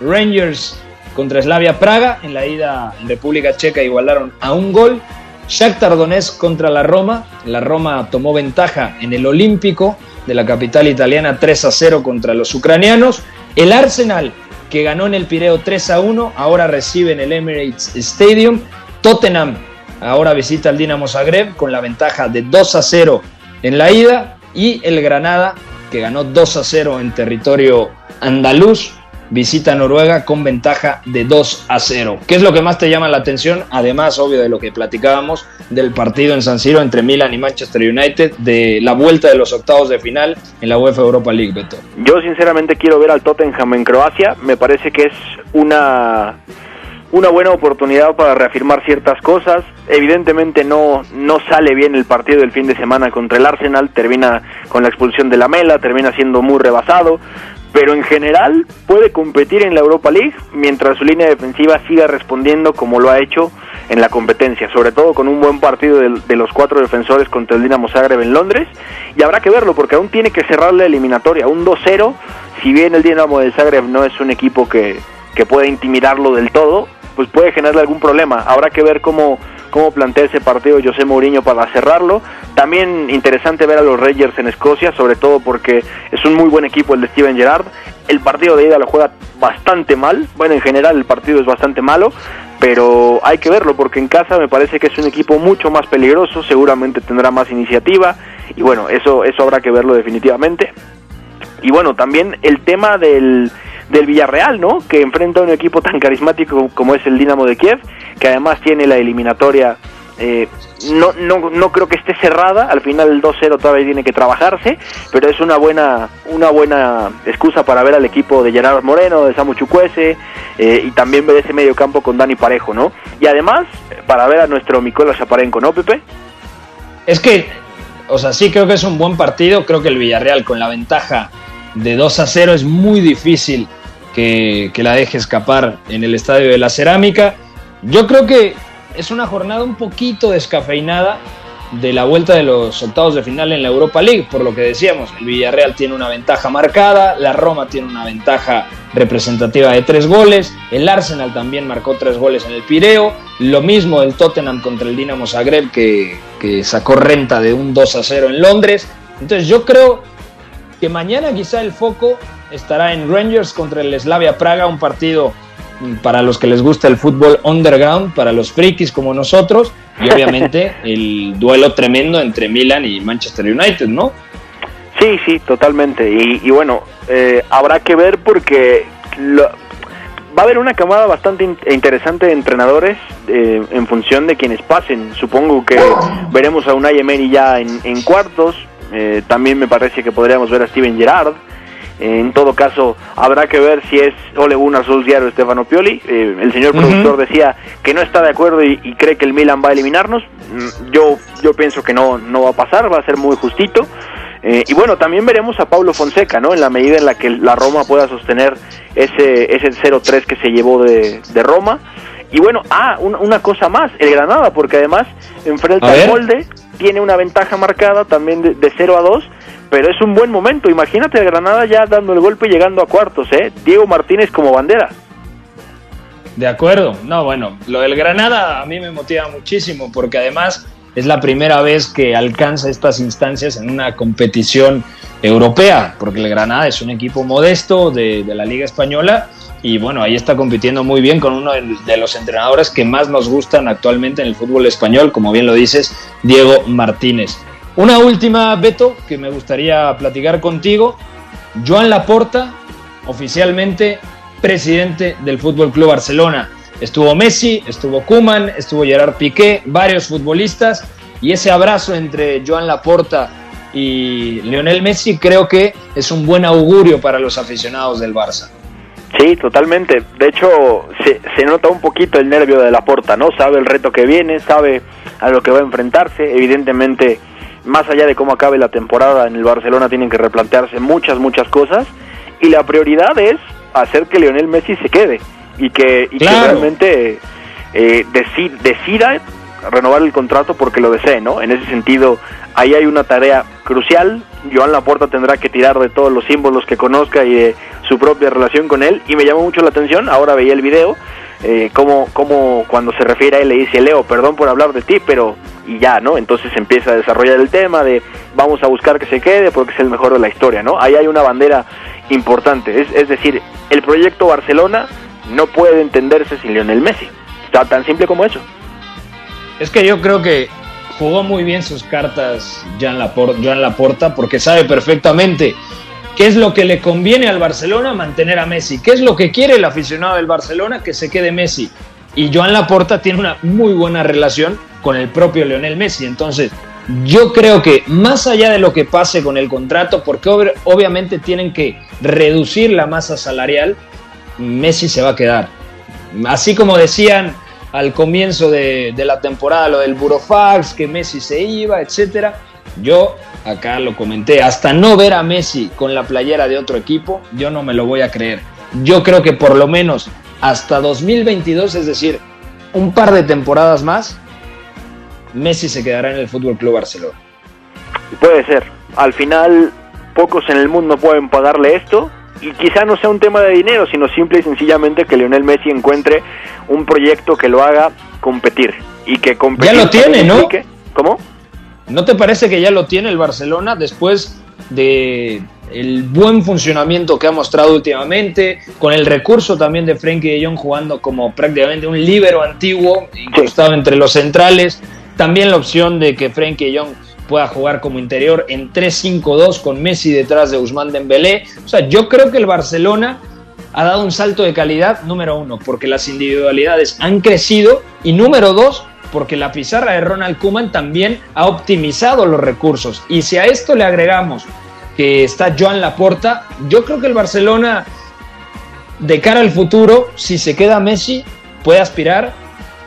Speaker 2: Rangers contra Slavia Praga, en la ida en República Checa igualaron a un gol. Shakhtar Donetsk contra la Roma, la Roma tomó ventaja en el Olímpico de la capital italiana 3 a 0 contra los ucranianos. El Arsenal, que ganó en el Pireo 3 a 1, ahora recibe en el Emirates Stadium. Tottenham ahora visita al Dinamo Zagreb con la ventaja de 2 a 0 en la ida. Y el Granada, que ganó 2 a 0 en territorio andaluz, visita Noruega con ventaja de 2 a 0. ¿Qué es lo que más te llama la atención? Además, obvio, de lo que platicábamos del partido en San Siro entre Milan y Manchester United, de la vuelta de los octavos de final en la UEFA Europa League, Beto.
Speaker 1: Yo sinceramente quiero ver al Tottenham en Croacia. Me parece que es una una buena oportunidad para reafirmar ciertas cosas. Evidentemente no, no sale bien el partido del fin de semana contra el Arsenal, termina con la expulsión de la Mela, termina siendo muy rebasado, pero en general puede competir en la Europa League mientras su línea defensiva siga respondiendo como lo ha hecho en la competencia, sobre todo con un buen partido de, los cuatro defensores contra el Dinamo Zagreb en Londres, y habrá que verlo porque aún tiene que cerrar la eliminatoria, un 2-0, si bien el Dinamo de Zagreb no es un equipo que, que pueda intimidarlo del todo, pues puede generarle algún problema, habrá que ver cómo cómo plantea ese partido José Mourinho para cerrarlo. También interesante ver a los Rangers en Escocia, sobre todo porque es un muy buen equipo el de Steven Gerrard. El partido de ida lo juega bastante mal, bueno, en general el partido es bastante malo, pero hay que verlo porque en casa me parece que es un equipo mucho más peligroso, seguramente tendrá más iniciativa y bueno, eso eso habrá que verlo definitivamente. Y bueno, también el tema del del Villarreal, ¿no? Que enfrenta a un equipo tan carismático como es el Dinamo de Kiev, que además tiene la eliminatoria eh, no, no, no creo que esté cerrada, al final el 2-0 todavía tiene que trabajarse, pero es una buena, una buena excusa para ver al equipo de Gerard Moreno, de Samu Chukwese, eh, y también ver ese medio campo con Dani Parejo, ¿no? Y además, para ver a nuestro Micola Chaparenco, ¿no, Pepe?
Speaker 2: Es que, o sea, sí creo que es un buen partido, creo que el Villarreal con la ventaja de 2 a 0 es muy difícil que, la deje escapar en el Estadio de la Cerámica. Yo creo que es una jornada un poquito descafeinada de la vuelta de los octavos de final en la Europa League, por lo que decíamos, el Villarreal tiene una ventaja marcada, la Roma tiene una ventaja representativa de tres goles, el Arsenal también marcó tres goles en el Pireo, lo mismo el Tottenham contra el Dinamo Zagreb que, que sacó renta de un 2 a 0 en Londres. Entonces yo creo que mañana quizá el foco estará en Rangers contra el Slavia Praga, un partido para los que les gusta el fútbol underground, para los frikis como nosotros, y obviamente el duelo tremendo entre Milan y Manchester United, ¿no?
Speaker 1: Sí, sí, totalmente. Y, bueno, eh, habrá que ver porque va a haber una camada bastante interesante de entrenadores eh, en función de quienes pasen. Supongo que veremos a Unai Emery ya en, en cuartos. Eh, también me parece que podríamos ver a Steven Gerrard. En todo caso, habrá que ver si es Ole Gunnar Solskjaer o Stefano Pioli. Eh, el señor productor decía que no está de acuerdo y, cree que el Milan va a eliminarnos. Mm, yo, yo pienso que no, no va a pasar, va a ser muy justito. Eh, y bueno, también veremos a Pablo Fonseca, ¿no? En la medida en la que la Roma pueda sostener ese, ese 0-3 que se llevó de, Roma. Y bueno, ah, una cosa más, el Granada, porque además enfrenta al molde, tiene una ventaja marcada también de, de 0 a 2 pero es un buen momento. Imagínate a Granada ya dando el golpe y llegando a cuartos, ¿eh? Diego Martínez como bandera.
Speaker 2: De acuerdo. No, bueno, lo del Granada a mí me motiva muchísimo porque además es la primera vez que alcanza estas instancias en una competición europea, porque el Granada es un equipo modesto de, la Liga Española y bueno, ahí está compitiendo muy bien con uno de los entrenadores que más nos gustan actualmente en el fútbol español, como bien lo dices, Diego Martínez. Una última, Beto, que me gustaría platicar contigo. Joan Laporta, oficialmente presidente del Fútbol Club Barcelona. Estuvo Messi, estuvo Kuman, estuvo Gerard Piqué, varios futbolistas. Y ese abrazo entre Joan Laporta y Lionel Messi creo que es un buen augurio para los aficionados del Barça.
Speaker 1: Sí, totalmente. De hecho, se, se nota un poquito el nervio de Laporta, ¿no? Sabe el reto que viene, sabe a lo que va a enfrentarse. Evidentemente, más allá de cómo acabe la temporada en el Barcelona tienen que replantearse muchas, muchas cosas y la prioridad es hacer que Lionel Messi se quede y que, y que realmente eh, decida renovar el contrato porque lo desee, ¿no? En ese sentido, ahí hay una tarea crucial. Joan Laporta tendrá que tirar de todos los símbolos que conozca y de su propia relación con él. Y me llamó mucho la atención, ahora veía el video, eh, como, como cuando se refiere a él le dice, Leo, perdón por hablar de ti, pero y ya, ¿no? Entonces empieza a desarrollar el tema de vamos a buscar que se quede porque es el mejor de la historia, ¿no? Ahí hay una bandera importante, es, es decir, el proyecto Barcelona no puede entenderse sin Lionel Messi, está tan simple como eso.
Speaker 2: Es que yo creo que jugó muy bien sus cartas Joan Laporta, porque sabe perfectamente qué es lo que le conviene al Barcelona mantener a Messi, qué es lo que quiere el aficionado del Barcelona que se quede Messi. Y Joan Laporta tiene una muy buena relación con el propio Leonel Messi. Entonces, yo creo que más allá de lo que pase con el contrato, porque obviamente tienen que reducir la masa salarial, Messi se va a quedar. Así como decían al comienzo de, la temporada lo del Burofax, que Messi se iba, etcétera. Yo acá lo comenté, hasta no ver a Messi con la playera de otro equipo, yo no me lo voy a creer. Yo creo que por lo menos hasta 2022, es decir, un par de temporadas más, Messi se quedará en el Fútbol Club Barcelona.
Speaker 1: Puede ser. Al final, pocos en el mundo pueden pagarle esto. Y quizá no sea un tema de dinero, sino simple y sencillamente que Lionel Messi encuentre un proyecto que lo haga competir. Y que competir.
Speaker 2: Ya lo tiene, ¿no?
Speaker 1: ¿Cómo?
Speaker 2: ¿No te parece que ya lo tiene el Barcelona después de el buen funcionamiento que ha mostrado últimamente, con el recurso también de Frenkie de Jong jugando como prácticamente un líbero antiguo, incrustado entre los centrales, también la opción de que Frenkie Young pueda jugar como interior en 3-5-2 con Messi detrás de Usman Dembélé. O sea, yo creo que el Barcelona ha dado un salto de calidad, número uno, porque las individualidades han crecido y número dos, porque la pizarra de Ronald Koeman también ha optimizado los recursos. Y si a esto le agregamos que está Joan Laporta, yo creo que el Barcelona, de cara al futuro, si se queda Messi, puede aspirar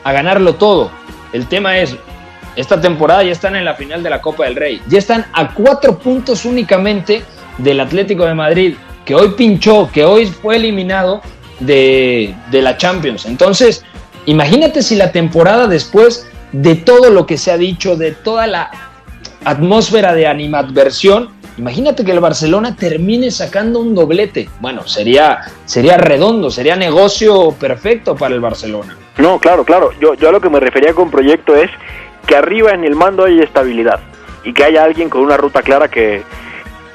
Speaker 2: a ganarlo todo. El tema es, esta temporada ya están en la final de la Copa del Rey. Ya están a cuatro puntos únicamente del Atlético de Madrid, que hoy pinchó, que hoy fue eliminado de, la Champions. Entonces, imagínate si la temporada después de todo lo que se ha dicho, de toda la atmósfera de animadversión, imagínate que el Barcelona termine sacando un doblete. Bueno, sería, sería redondo, sería negocio perfecto para el Barcelona.
Speaker 1: No, claro, claro. Yo, yo a lo que me refería con proyecto es que arriba en el mando hay estabilidad y que haya alguien con una ruta clara que,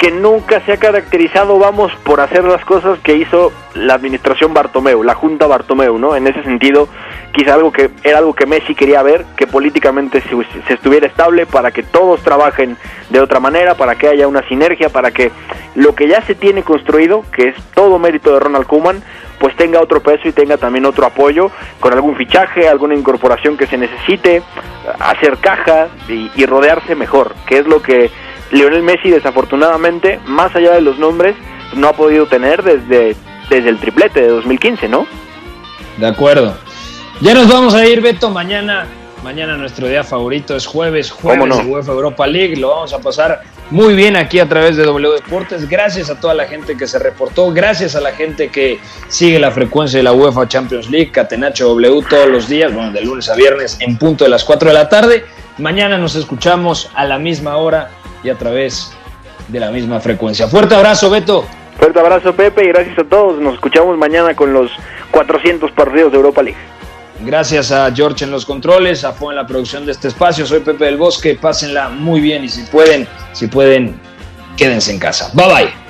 Speaker 1: que nunca se ha caracterizado, vamos, por hacer las cosas que hizo la administración Bartomeu, la Junta Bartomeu, ¿no? En ese sentido, quizá algo que era algo que Messi quería ver, que políticamente se, se, estuviera estable para que todos trabajen de otra manera, para que haya una sinergia, para que lo que ya se tiene construido, que es todo mérito de Ronald Koeman, pues tenga otro peso y tenga también otro apoyo con algún fichaje, alguna incorporación que se necesite, hacer caja y, rodearse mejor, que es lo que Lionel Messi desafortunadamente, más allá de los nombres, no ha podido tener desde, desde el triplete de 2015, ¿no?
Speaker 2: De acuerdo. Ya nos vamos a ir, Beto, mañana. Mañana nuestro día favorito es jueves, jueves de UEFA Europa League. Lo vamos a pasar muy bien aquí a través de W Deportes. Gracias a toda la gente que se reportó, gracias a la gente que sigue la frecuencia de la UEFA Champions League, Catenacho W todos los días, bueno, de lunes a viernes en punto de las 4 de la tarde. Mañana nos escuchamos a la misma hora y a través de la misma frecuencia. Fuerte abrazo, Beto.
Speaker 1: Fuerte abrazo, Pepe, y gracias a todos. Nos escuchamos mañana con los 400 partidos de Europa League.
Speaker 2: Gracias a George en los controles, a Fo en la producción de este espacio. Soy Pepe del Bosque. Pásenla muy bien y si pueden, si pueden, quédense en casa. Bye bye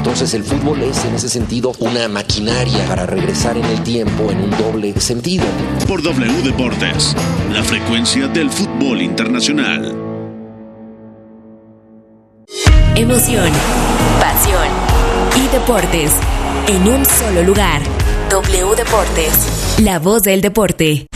Speaker 18: entonces el fútbol es en ese sentido una maquinaria para regresar en el tiempo en un doble sentido.
Speaker 3: Por W Deportes, la frecuencia del fútbol internacional.
Speaker 5: Emoción pasión y deportes en un solo lugar. W Deportes, la voz del deporte.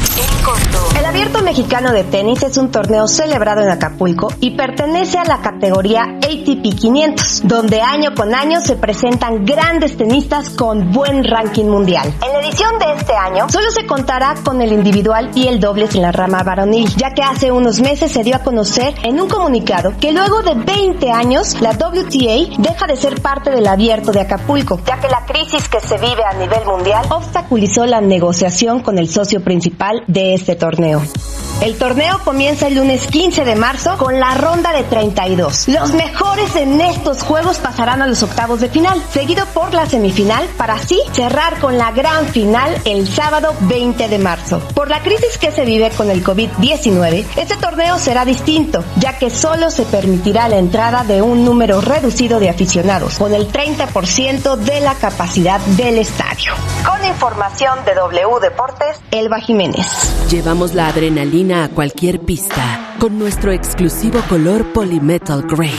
Speaker 12: Abierto Mexicano de Tenis es un torneo celebrado en Acapulco y pertenece a la categoría ATP 500, donde año con año se presentan grandes tenistas con buen ranking mundial. En la edición de este año solo se contará con el individual y el dobles en la rama varonil, ya que hace unos meses se dio a conocer en un comunicado que luego de 20 años la WTA deja de ser parte del Abierto de Acapulco, ya que la crisis que se vive a nivel mundial obstaculizó la negociación con el socio principal de este torneo. Bye. El torneo comienza el lunes 15 de marzo con la ronda de 32. Los mejores en estos juegos pasarán a los octavos de final, seguido por la semifinal para así cerrar con la gran final el sábado 20 de marzo. Por la crisis que se vive con el COVID-19, este torneo será distinto, ya que solo se permitirá la entrada de un número reducido de aficionados, con el 30% de la capacidad del estadio. Con información de W Deportes, Elba Jiménez.
Speaker 5: Llevamos la adrenalina a cualquier pista con nuestro exclusivo color Polymetal Gray.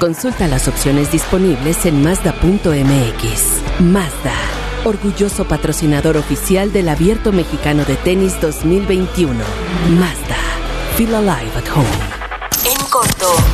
Speaker 5: Consulta las opciones disponibles en Mazda.mx. Mazda, orgulloso patrocinador oficial del Abierto Mexicano de Tenis 2021. Mazda, feel alive at home.
Speaker 19: En corto.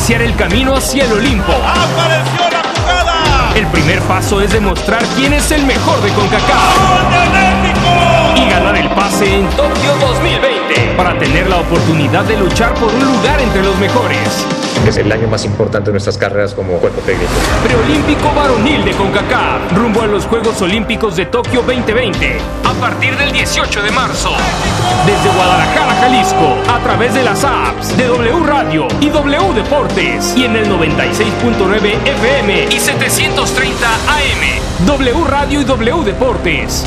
Speaker 9: Iniciar el camino hacia el Olimpo.
Speaker 10: Apareció la jugada.
Speaker 9: El primer paso es demostrar quién es el mejor de CONCACAF. Y ganar el pase en Tokio 2020 para tener la oportunidad de luchar por un lugar entre los mejores.
Speaker 20: Es el año más importante de nuestras carreras como cuerpo técnico.
Speaker 9: Preolímpico varonil de CONCACAF, rumbo a los Juegos Olímpicos de Tokio 2020, a partir del 18 de marzo. Desde Guadalajara, Jalisco, a través de las apps de W Radio y W Deportes, y en el 96.9 FM y 730 AM. W Radio y W Deportes.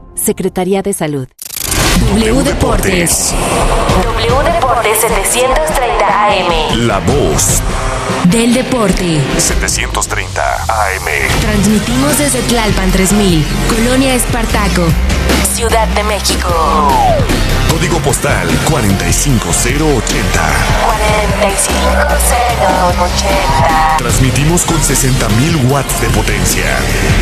Speaker 5: Secretaría de Salud.
Speaker 19: W Deportes. W Deportes 730 AM.
Speaker 21: La voz
Speaker 19: Del deporte.
Speaker 21: 730 AM.
Speaker 19: Transmitimos desde Tlalpan 3000, Colonia Espartaco, Ciudad de México.
Speaker 21: Código postal 45080.
Speaker 19: 45080.
Speaker 21: Transmitimos con 60.000 watts de potencia.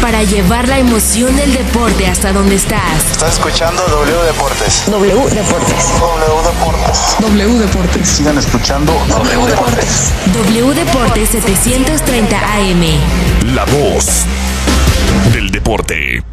Speaker 19: Para llevar la emoción del deporte hasta donde estás.
Speaker 22: Estás escuchando W Deportes.
Speaker 19: W Deportes.
Speaker 22: W Deportes. W Deportes. Sigan escuchando W Deportes.
Speaker 19: W Deportes 730 AM.
Speaker 21: La voz del deporte.